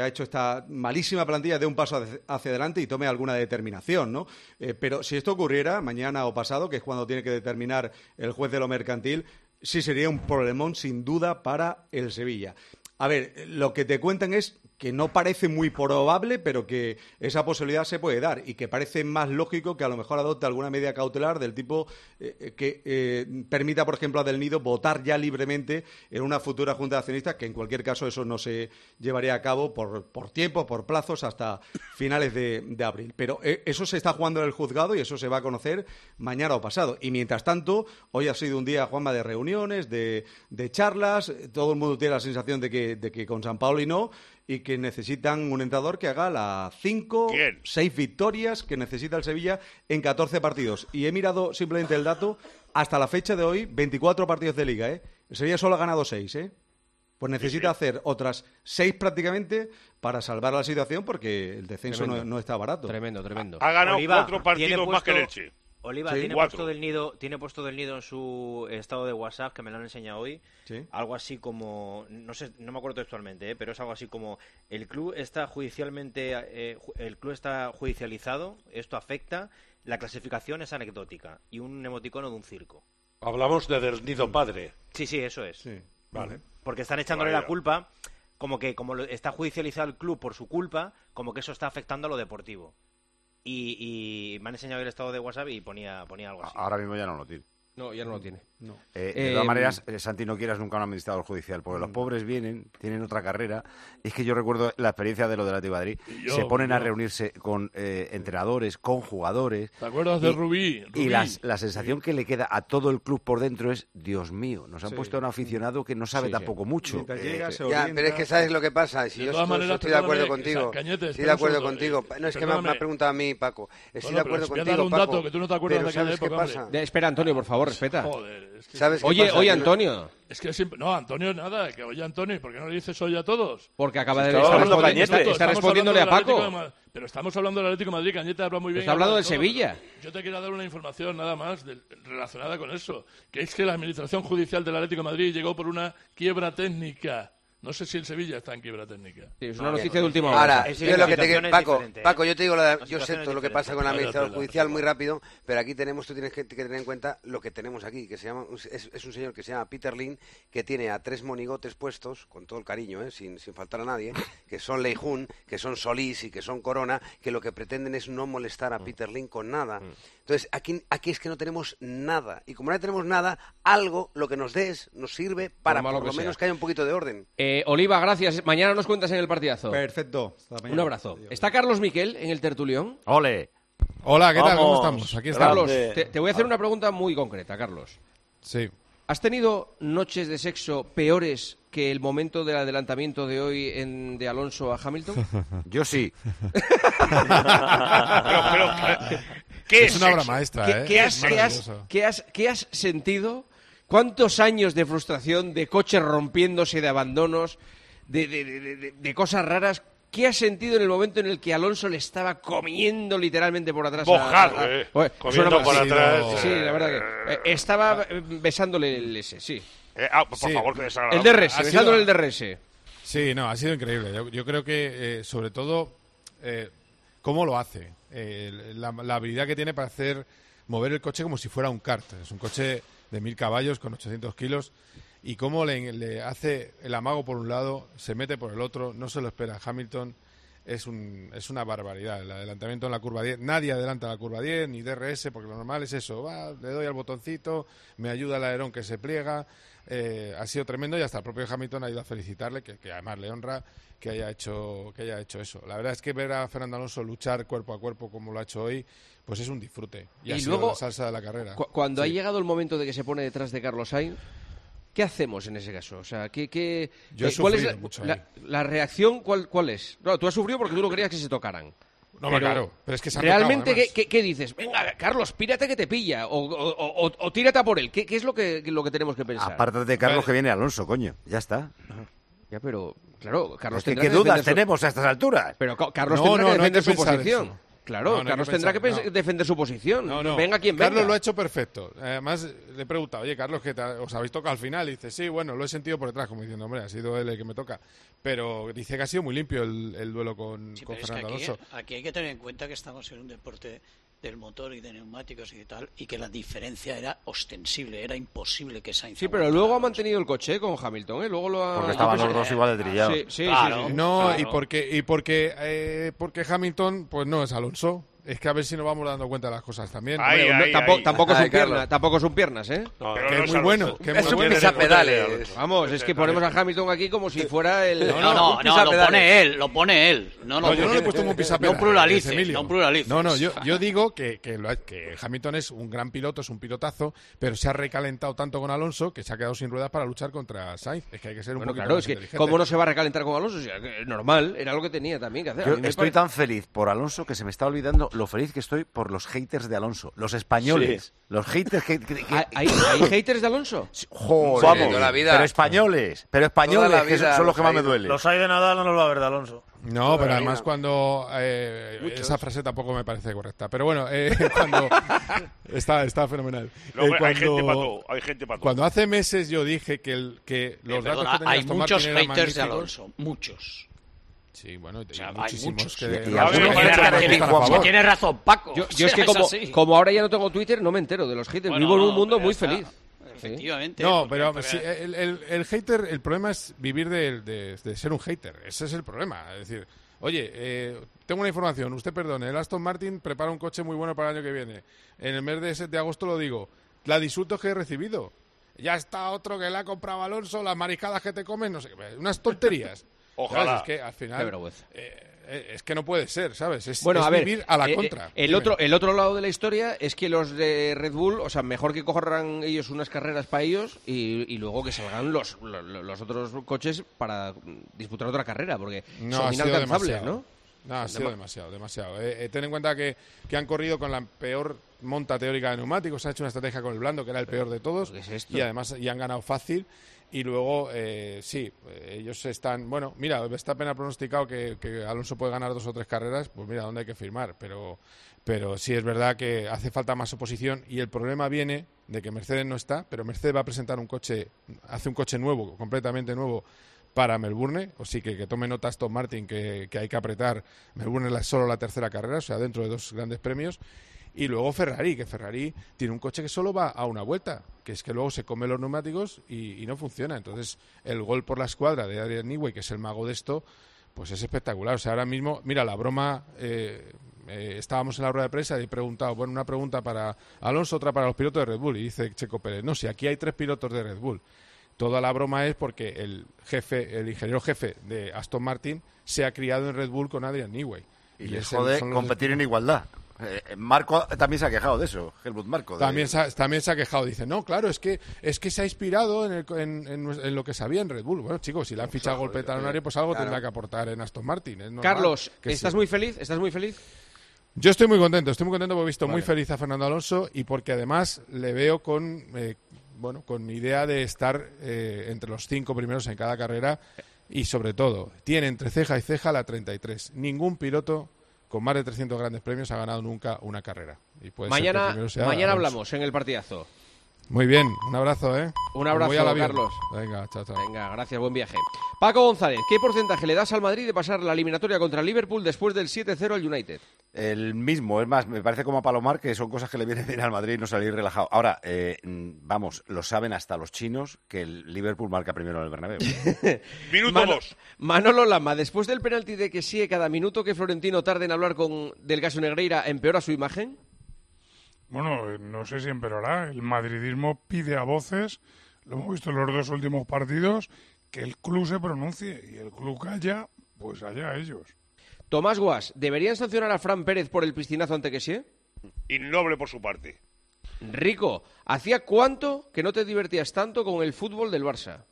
ha hecho esta malísima plantilla, dé un paso hacia- adelante y tome alguna determinación. ¿no? Pero si esto ocurriera mañana o pasado, que es cuando tiene que determinar el juez de lo mercantil, sí sería un problemón sin duda para el Sevilla. A ver, lo que te cuentan es que no parece muy probable, pero que esa posibilidad se puede dar y que parece más lógico que a lo mejor adopte alguna medida cautelar del tipo eh, eh, que eh, permita, por ejemplo, a Del Nido votar ya libremente en una futura junta de accionistas, que en cualquier caso eso no se llevaría a cabo por, por tiempo, por plazos, hasta finales de, abril. Pero eso se está jugando en el juzgado y eso se va a conocer mañana o pasado. Y mientras tanto, hoy ha sido un día, Juanma, de reuniones, de, de charlas, todo el mundo tiene la sensación de que, de que con San Paolo y no, y que necesitan un entrenador que haga las cinco, seis victorias que necesita el Sevilla en 14 partidos. Y he mirado simplemente el dato, hasta la fecha de hoy, 24 partidos de liga, ¿eh? El Sevilla solo ha ganado seis, ¿eh? Pues necesita hacer otras seis prácticamente para salvar la situación porque el descenso no, está barato. Tremendo, tremendo. Ha ganado Oliva, cuatro partidos más que el Elche. Oliva, Sí. tiene, Cuatro. puesto del nido, tiene puesto del nido en su estado de WhatsApp, que me lo han enseñado hoy, Sí. algo así como, no sé, no me acuerdo textualmente, ¿eh? pero es algo así como, el club está judicialmente, eh, el club está judicializado, esto afecta, la clasificación es anecdótica, y un emoticono de un circo. Hablamos de del nido padre. Sí, sí, eso es. Vale. Porque están echándole la culpa, como que como está judicializado el club por su culpa, como que eso está afectando a lo deportivo. Y, y me han enseñado el estado de WhatsApp y ponía, ponía algo así. Ahora mismo ya no lo tiene. No, ya no lo tiene. Eh, de Eh, todas maneras, eh, Santi, no quieras nunca un administrador judicial, porque Mm. los pobres vienen, tienen otra carrera. Es que yo recuerdo la experiencia de lo de la Madrid. yo, se ponen a reunirse con eh, entrenadores, con jugadores. ¿Te acuerdas de y- Rubí? Y las- la sensación que le queda a todo el club por dentro es, Dios mío, nos han Sí. puesto a un aficionado que no sabe Sí, sí. tampoco mucho. Eh, llega, Ya, pero es que sabes lo que pasa. Si De yo todas estoy, maneras, estoy de acuerdo contigo. Cañete, estoy de acuerdo contigo. No es que me, ha- me perdóname. ha preguntado a mí, Paco. Estoy Bueno, de acuerdo pero voy a contigo, dar un Paco. dato que tú no te acuerdas pero de aquella ¿sabes qué época, pasa? hombre. De- espera, Antonio, por favor, respeta. Joder, es que- ¿Sabes Oye, pasa? oye, Antonio. Es que siempre... No, Antonio, nada, que oye, Antonio, ¿por qué no le dices hoy a todos? Porque acaba de hablando respondi- de está- está respondiéndole a Paco. De Pero estamos hablando del Atlético de Madrid, Cañete habla muy bien. Está hablando habla del de todo. Sevilla. Yo te quiero dar una información nada más del- relacionada con eso, que es que la Administración Judicial del Atlético de Madrid llegó por una quiebra técnica. No sé si el Sevilla está en quiebra técnica. es una noticia de última hora. Ahora, Es yo lo que te situación es Paco. Paco, yo te digo, la- La yo sé todo lo que pasa con la administración judicial muy rápido, pero aquí tenemos, tú tienes que, que tener en cuenta lo que tenemos aquí, que se llama, es, es un señor que se llama Peter Lin, que tiene a tres monigotes puestos, con todo el cariño, ¿eh? sin, sin faltar a nadie, que son Lei Jun, que son Solís y que son Corona, que lo que pretenden es no molestar a Mm. Peter Lin con nada. Entonces, aquí, aquí es que no tenemos nada, y como no tenemos nada, algo, lo que nos des, nos sirve para por que lo sea. menos que haya un poquito de orden. Eh, Oliva, gracias. Mañana nos cuentas en el partidazo. Perfecto. Un abrazo. ¿Está Carlos Miquel en el tertulión? ¡Ole! Hola, ¿qué tal? ¿Cómo estamos? Aquí Carlos, estamos. te, te voy a hacer una pregunta muy concreta, Carlos. Sí. ¿Has tenido noches de sexo peores que el momento del adelantamiento de hoy en, de Alonso a Hamilton? [laughs] Yo sí. [laughs] Pero, pero, ¿qué es Es una obra maestra, ¿Qué, ¿eh? qué has, Es qué has- maravilloso. qué has- qué has sentido? ¿Cuántos años de frustración, de coches rompiéndose, de abandonos, de, de- de- de- de cosas raras? ¿Qué has sentido en el momento en el que Alonso le estaba comiendo literalmente por atrás? a- Bojado, a- eh. Comiendo por atrás, Sí, eh. la verdad que... eh, estaba eh, besándole el S, sí. Eh, ah, por Sí. favor, que desagradable. El DRS, Ha besándole sido- el DRS. Sí, no, ha sido increíble. Yo, yo creo que, eh, sobre todo, eh, cómo lo hace. Eh, la, la habilidad que tiene para hacer mover el coche como si fuera un kart. Es un coche de mil caballos con 800 kilos. Y cómo le, hace el amago por un lado, se mete por el otro, no se lo espera Hamilton. es, un, es una barbaridad. El adelantamiento en la curva 10, nadie adelanta la curva 10, ni DRS, porque lo normal es eso, va, le doy al botoncito, me ayuda el alerón que se pliega, eh, ha sido tremendo y hasta el propio Hamilton ha ido a felicitarle, que, que además le honra que haya hecho que haya hecho eso. La verdad es que ver a Fernando Alonso luchar cuerpo a cuerpo como lo ha hecho hoy, pues es un disfrute. Y, Y ha sido luego, la salsa de la carrera. Cu- cuando ha llegado el momento de que se pone detrás de Carlos Sainz, ¿qué hacemos en ese caso? O sea, ¿qué, qué- Yo he eh, ¿cuál es sufrido la, mucho la- ahí. la reacción? ¿cuál, ¿Cuál es? No, tú has sufrido porque tú no querías que se tocaran. No, claro, pero es que se han realmente, tocado, ¿qué, qué- qué dices? Venga, Carlos, pírate que te pilla. O, o- o- o tírate a por él. ¿Qué, qué es lo que, lo que tenemos que pensar? Aparte de Carlos que viene Alonso, coño. Ya está. Ya, pero, claro, Carlos Es que ¿Qué que dudas su- tenemos a estas alturas? Pero Ca- Carlos No, tendrá no, que no defender que su posición. eso. Claro, No, no hay que Carlos tendrá que no. defender su posición. No, no. Venga quien Carlos venga. lo ha hecho perfecto. Además, le he preguntado, oye, Carlos, ¿qué tal? ¿os habéis tocado al final? Y dice, sí, bueno, lo he sentido por detrás, como diciendo, hombre, ha sido él el que me toca. Pero dice que ha sido muy limpio el, el duelo con, Sí, con pero es que Fernando aquí, Alonso. aquí hay que tener en cuenta que estamos en un deporte del motor y de neumáticos y tal, y que la diferencia era ostensible, era imposible que Sainz Sí, pero luego ha mantenido el coche con Hamilton, ¿eh? Luego lo ha... Porque estaban los dos igual de trillados. Sí, sí, Claro. sí, sí. No, Claro. y porque y porque eh, porque Hamilton pues no es Alonso. Es que a ver si nos vamos dando cuenta de las cosas también. Hombre, no, tampoco, ay. tampoco son piernas, tampoco son piernas, ¿eh? No, que es no muy bueno, que es muy un bueno. pisapedales. Vamos, es que ponemos a Hamilton aquí como si fuera el... No, No, no, lo pone él, lo pone él. No, No, yo no le he puesto un pisapedales, No pluralices, Emilio. no. No, no, yo, yo digo que, que, lo ha- que Hamilton es un gran piloto, es un pilotazo, pero se ha recalentado tanto con Alonso que se ha quedado sin ruedas para luchar contra Sainz. Es que hay que ser un Bueno, poquito claro, más es que inteligente. cómo no se va a recalentar con Alonso, O sea, que normal, era lo que tenía también que hacer. Yo estoy parece- tan feliz por Alonso que se me está olvidando lo feliz que estoy por los haters de Alonso. Los españoles. Los haters que... que- que- ¿Hay, haters de Alonso? Joder, Vamos, toda la vida. pero españoles. Pero españoles, que son los que más me duelen. Los hay de Nadal, no los va a ver de Alonso. No, pero además cuando eh, esa frase tampoco me parece correcta. Pero bueno, eh, [laughs] cuando está, está fenomenal. No, Eh, hay cuando- gente para todo, hay gente para todo. Cuando hace meses yo dije que, el, que los Eh, datos perdona, que tenía hay muchos haters de. Alonso, muchos. Sí, bueno, y sea, hay muchísimos muchos. que, Y- algunos que tienen. Tienes razón, Paco. Yo, O yo [laughs] es que como, ahora ya no tengo Twitter, no me entero de los haters. Bueno, Vivo en un mundo muy está. feliz. Efectivamente. No, pero porque- sí, el, el- el hater, el problema es vivir de, de- de ser un hater. Ese es el problema. Es decir, oye, eh, tengo una información, usted perdone, el Aston Martin prepara un coche muy bueno para el año que viene. En el mes de, de agosto lo digo. La de insultos que he recibido. Ya está otro que le ha comprado Alonso, las mariscadas que te comes, no sé qué. Unas tonterías. [laughs] Ojalá. ¿Sabes? Es que al final. Qué vergüenza. eh, eh, es que no puede ser, ¿sabes? Es, Bueno, es a ver, vivir a la eh, contra. el Dime. otro, el otro lado de la historia es que los de Red Bull, o sea, mejor que corran ellos unas carreras para ellos y, y luego que salgan los, los, los otros coches para disputar otra carrera, porque No, son ha sido inalcanzables, demasiado. ¿no? No, ha sido Dema- demasiado, demasiado. Eh, eh, ten en cuenta que, que han corrido con la peor monta teórica de neumáticos, han hecho una estrategia con el blando, que era el peor de todos, y además y han ganado fácil. Y luego, eh, sí, ellos están... Bueno, mira, Verstappen ha pronosticado que, que Alonso puede ganar dos o tres carreras, pues mira, ¿dónde hay que firmar? Pero, pero sí es verdad que hace falta más oposición y el problema viene de que Mercedes no está, pero Mercedes va a presentar un coche, hace un coche nuevo, completamente nuevo, para Melbourne, o sí que, que tome nota Aston Martin que, que hay que apretar. Melbourne es solo la tercera carrera, o sea, dentro de dos grandes premios. Y luego Ferrari, que Ferrari tiene un coche que solo va a una vuelta, que es que luego se come los neumáticos y, y no funciona. Entonces, el gol por la escuadra de Adrian Newey, que es el mago de esto, pues es espectacular. O sea, ahora mismo, mira, la broma, eh, eh, estábamos en la rueda de prensa y he preguntado, bueno, una pregunta para Alonso, otra para los pilotos de Red Bull. Y dice Checo Pérez, no, si aquí hay tres pilotos de Red Bull. Toda la broma es porque el jefe, el ingeniero jefe de Aston Martin se ha criado en Red Bull con Adrian Newey. Y les es el- jode competir en igualdad. Eh, Marco también se ha quejado de eso, Helmut Marco. de- También se, ha, también se ha quejado. Dice, no, claro, es que es que se ha inspirado en, el- en- en nues- en lo que sabía en Red Bull. Bueno, chicos, si le han fichado golpe talonario, pues algo Claro. tendrá que aportar en Aston Martin. es normal Carlos, que ¿estás sí. muy feliz? ¿Estás muy feliz? Yo estoy muy contento, estoy muy contento porque he visto muy feliz a Fernando Alonso y porque además le veo con, eh, bueno, con mi idea de estar eh, entre los cinco primeros en cada carrera y sobre todo, tiene entre ceja y ceja la 33. Ningún piloto con más de 300 grandes premios ha ganado nunca una carrera. Y puede ser que el Mañana, sea mañana hablamos en el partidazo. Muy bien, un abrazo, ¿eh? Un abrazo, avión. Carlos. Venga, chao, chao. Venga, gracias, buen viaje. Paco González, ¿qué porcentaje le das al Madrid de pasar la eliminatoria contra el Liverpool después del 7-0 al United? El mismo, es más, me parece como a Palomar que son cosas que le vienen bien al Madrid y no salir relajado. Ahora, eh, vamos, lo saben hasta los chinos que el Liverpool marca primero en el Bernabéu. [laughs] Minuto Mano- dos. Manolo Lama, después del penalti de que sí, cada minuto que Florentino tarde en hablar con Del Caso Negreira, ¿empeora su imagen? Bueno, eh, no sé si empeorará. El madridismo pide a voces, lo hemos visto en los dos últimos partidos, que el club se pronuncie y el club calla, pues allá ellos. Tomás Guas, ¿deberían sancionar a Fran Pérez por el piscinazo ante que sí? Innoble por su parte. Rico, ¿hacía cuánto que no te divertías tanto con el fútbol del Barça?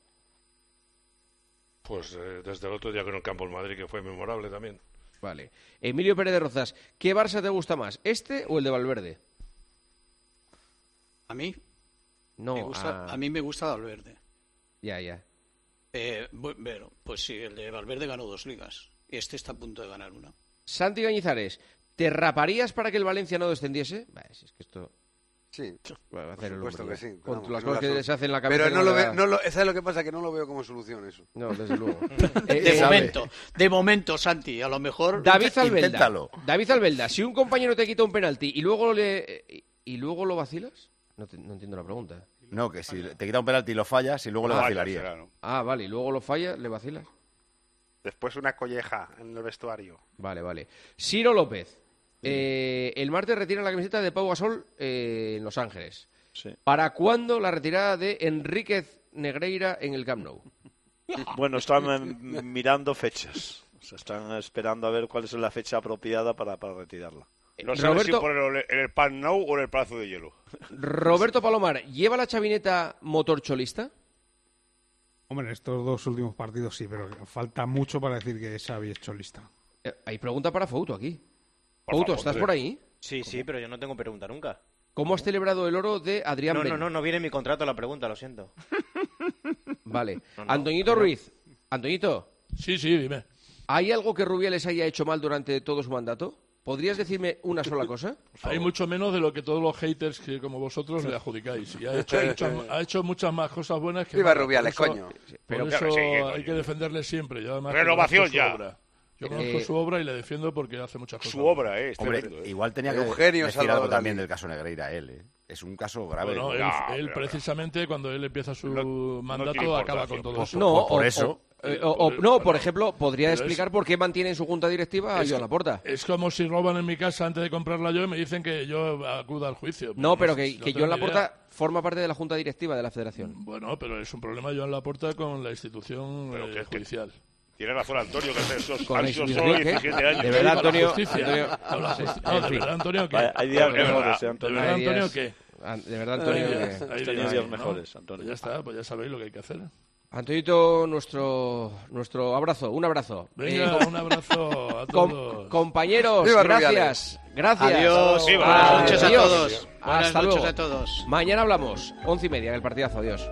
Pues eh, desde el otro día con el campo del Madrid, que fue memorable también. Vale. Emilio Pérez de Rozas, ¿qué Barça te gusta más, este o el de Valverde? A mí, No, me gusta, a- a mí me gusta Valverde. Ya, ya. Eh, bu- bueno, pues sí, el de Valverde ganó dos ligas. Y este está a punto de ganar una. Santi Gañizares, ¿te raparías para que el Valencia no descendiese? Bah, si es que esto... Sí, Va a por hacer el supuesto hombre que sí. Con Vamos, las no cosas la que se hacen en la cabeza. Pero que no lo no lo, ¿sabes lo que pasa? Que no lo veo como solución eso. No, desde [laughs] luego. De Eh, momento, de momento, Santi, a lo mejor. David Albelda. Inténtalo. David Albelda, si un compañero te quita un penalti y luego le y luego lo vacilas? No, te- no entiendo la pregunta. No, que si te quita un penalti y lo fallas, y luego le Ah, vacilaría. Ah, vale, y luego lo falla, le vacilas. Después una colleja en el vestuario. Vale, vale. Ciro López. eh, el martes retira la camiseta de Pau Gasol eh, en Los Ángeles. ¿Para cuándo la retirada de Enríquez Negreira en el Camp Nou? [laughs] Bueno, están eh, mirando fechas. O sea, están esperando a ver cuál es la fecha apropiada para, para retirarla. No sabes Roberto- si por el, en el Pan Now o en el plazo de hielo. Roberto Palomar, ¿lleva la chavineta motor cholista? Hombre, en estos dos últimos partidos sí, pero falta mucho para decir que Xavi es cholista. Eh, hay pregunta para Fouto aquí. Por Fouto, favor, ¿estás sí. por ahí? Sí, sí, pero yo no tengo pregunta nunca. ¿Cómo has celebrado el oro de Adrián No, Ben? no, no, no viene en mi contrato la pregunta, lo siento. [laughs] Vale. No, no, Antoñito pero- Ruiz. Antoñito. Sí, sí, dime. ¿Hay algo que Rubiales haya hecho mal durante todo su mandato? ¿Podrías decirme una sola cosa? Hay mucho menos de lo que todos los haters que como vosotros le adjudicáis. Y ha hecho, muchas, ha hecho muchas más cosas buenas que Viva. Rubiales, Por eso- coño. Por Pero- eso Claro, sí, que hay coño. que defenderle siempre. Yo además Renovación ya. obra. Yo conozco Eh, su obra y le defiendo porque hace muchas cosas. Su obra, ¿eh? Hombre, tremendo, ¿eh? igual tenía que Eugenio decir Salvador algo también del caso Negreira él. ¿eh? Es un caso grave. Bueno, él, No, él precisamente cuando él empieza su no mandato tiene acaba con todo pues, eso. No, por o- eso. o- eh, o- o- no, por ejemplo, podría Pero es- explicar por qué mantiene en su junta directiva a Es- Joan Laporta. Es como si roban en mi casa antes de comprarla yo y me dicen que yo acuda al juicio. No, pero sé, que, no que Joan ni idea. Laporta forma parte de la junta directiva de la federación. Bueno, pero es un problema Joan Laporta con la institución Pero eh, que- que- judicial. Tiene razón Antonio, que hace esos, Con han sido Luis solo Enrique, 17 años. de verdad, Antonio-. Antonio-. No, de verdad, Antonio, ¿qué? Hay- días mejores, ¿eh, ¿De Antonio? verdad, Hay Antonio, De verdad, Antonio. Hay que- días- Hay ¿no? mejores, Antonio. Pues ya está, pues ya sabéis lo que hay que hacer. Antonito, nuestro, nuestro abrazo, un abrazo. Venga, Eh, un abrazo a com- todos. compañeros, Viva gracias. Gracias. Adiós. Sí, Buenas Adiós. noches a todos. Buenas Hasta noches luego. a todos. Mañana hablamos, once y media, en el partidazo. Adiós.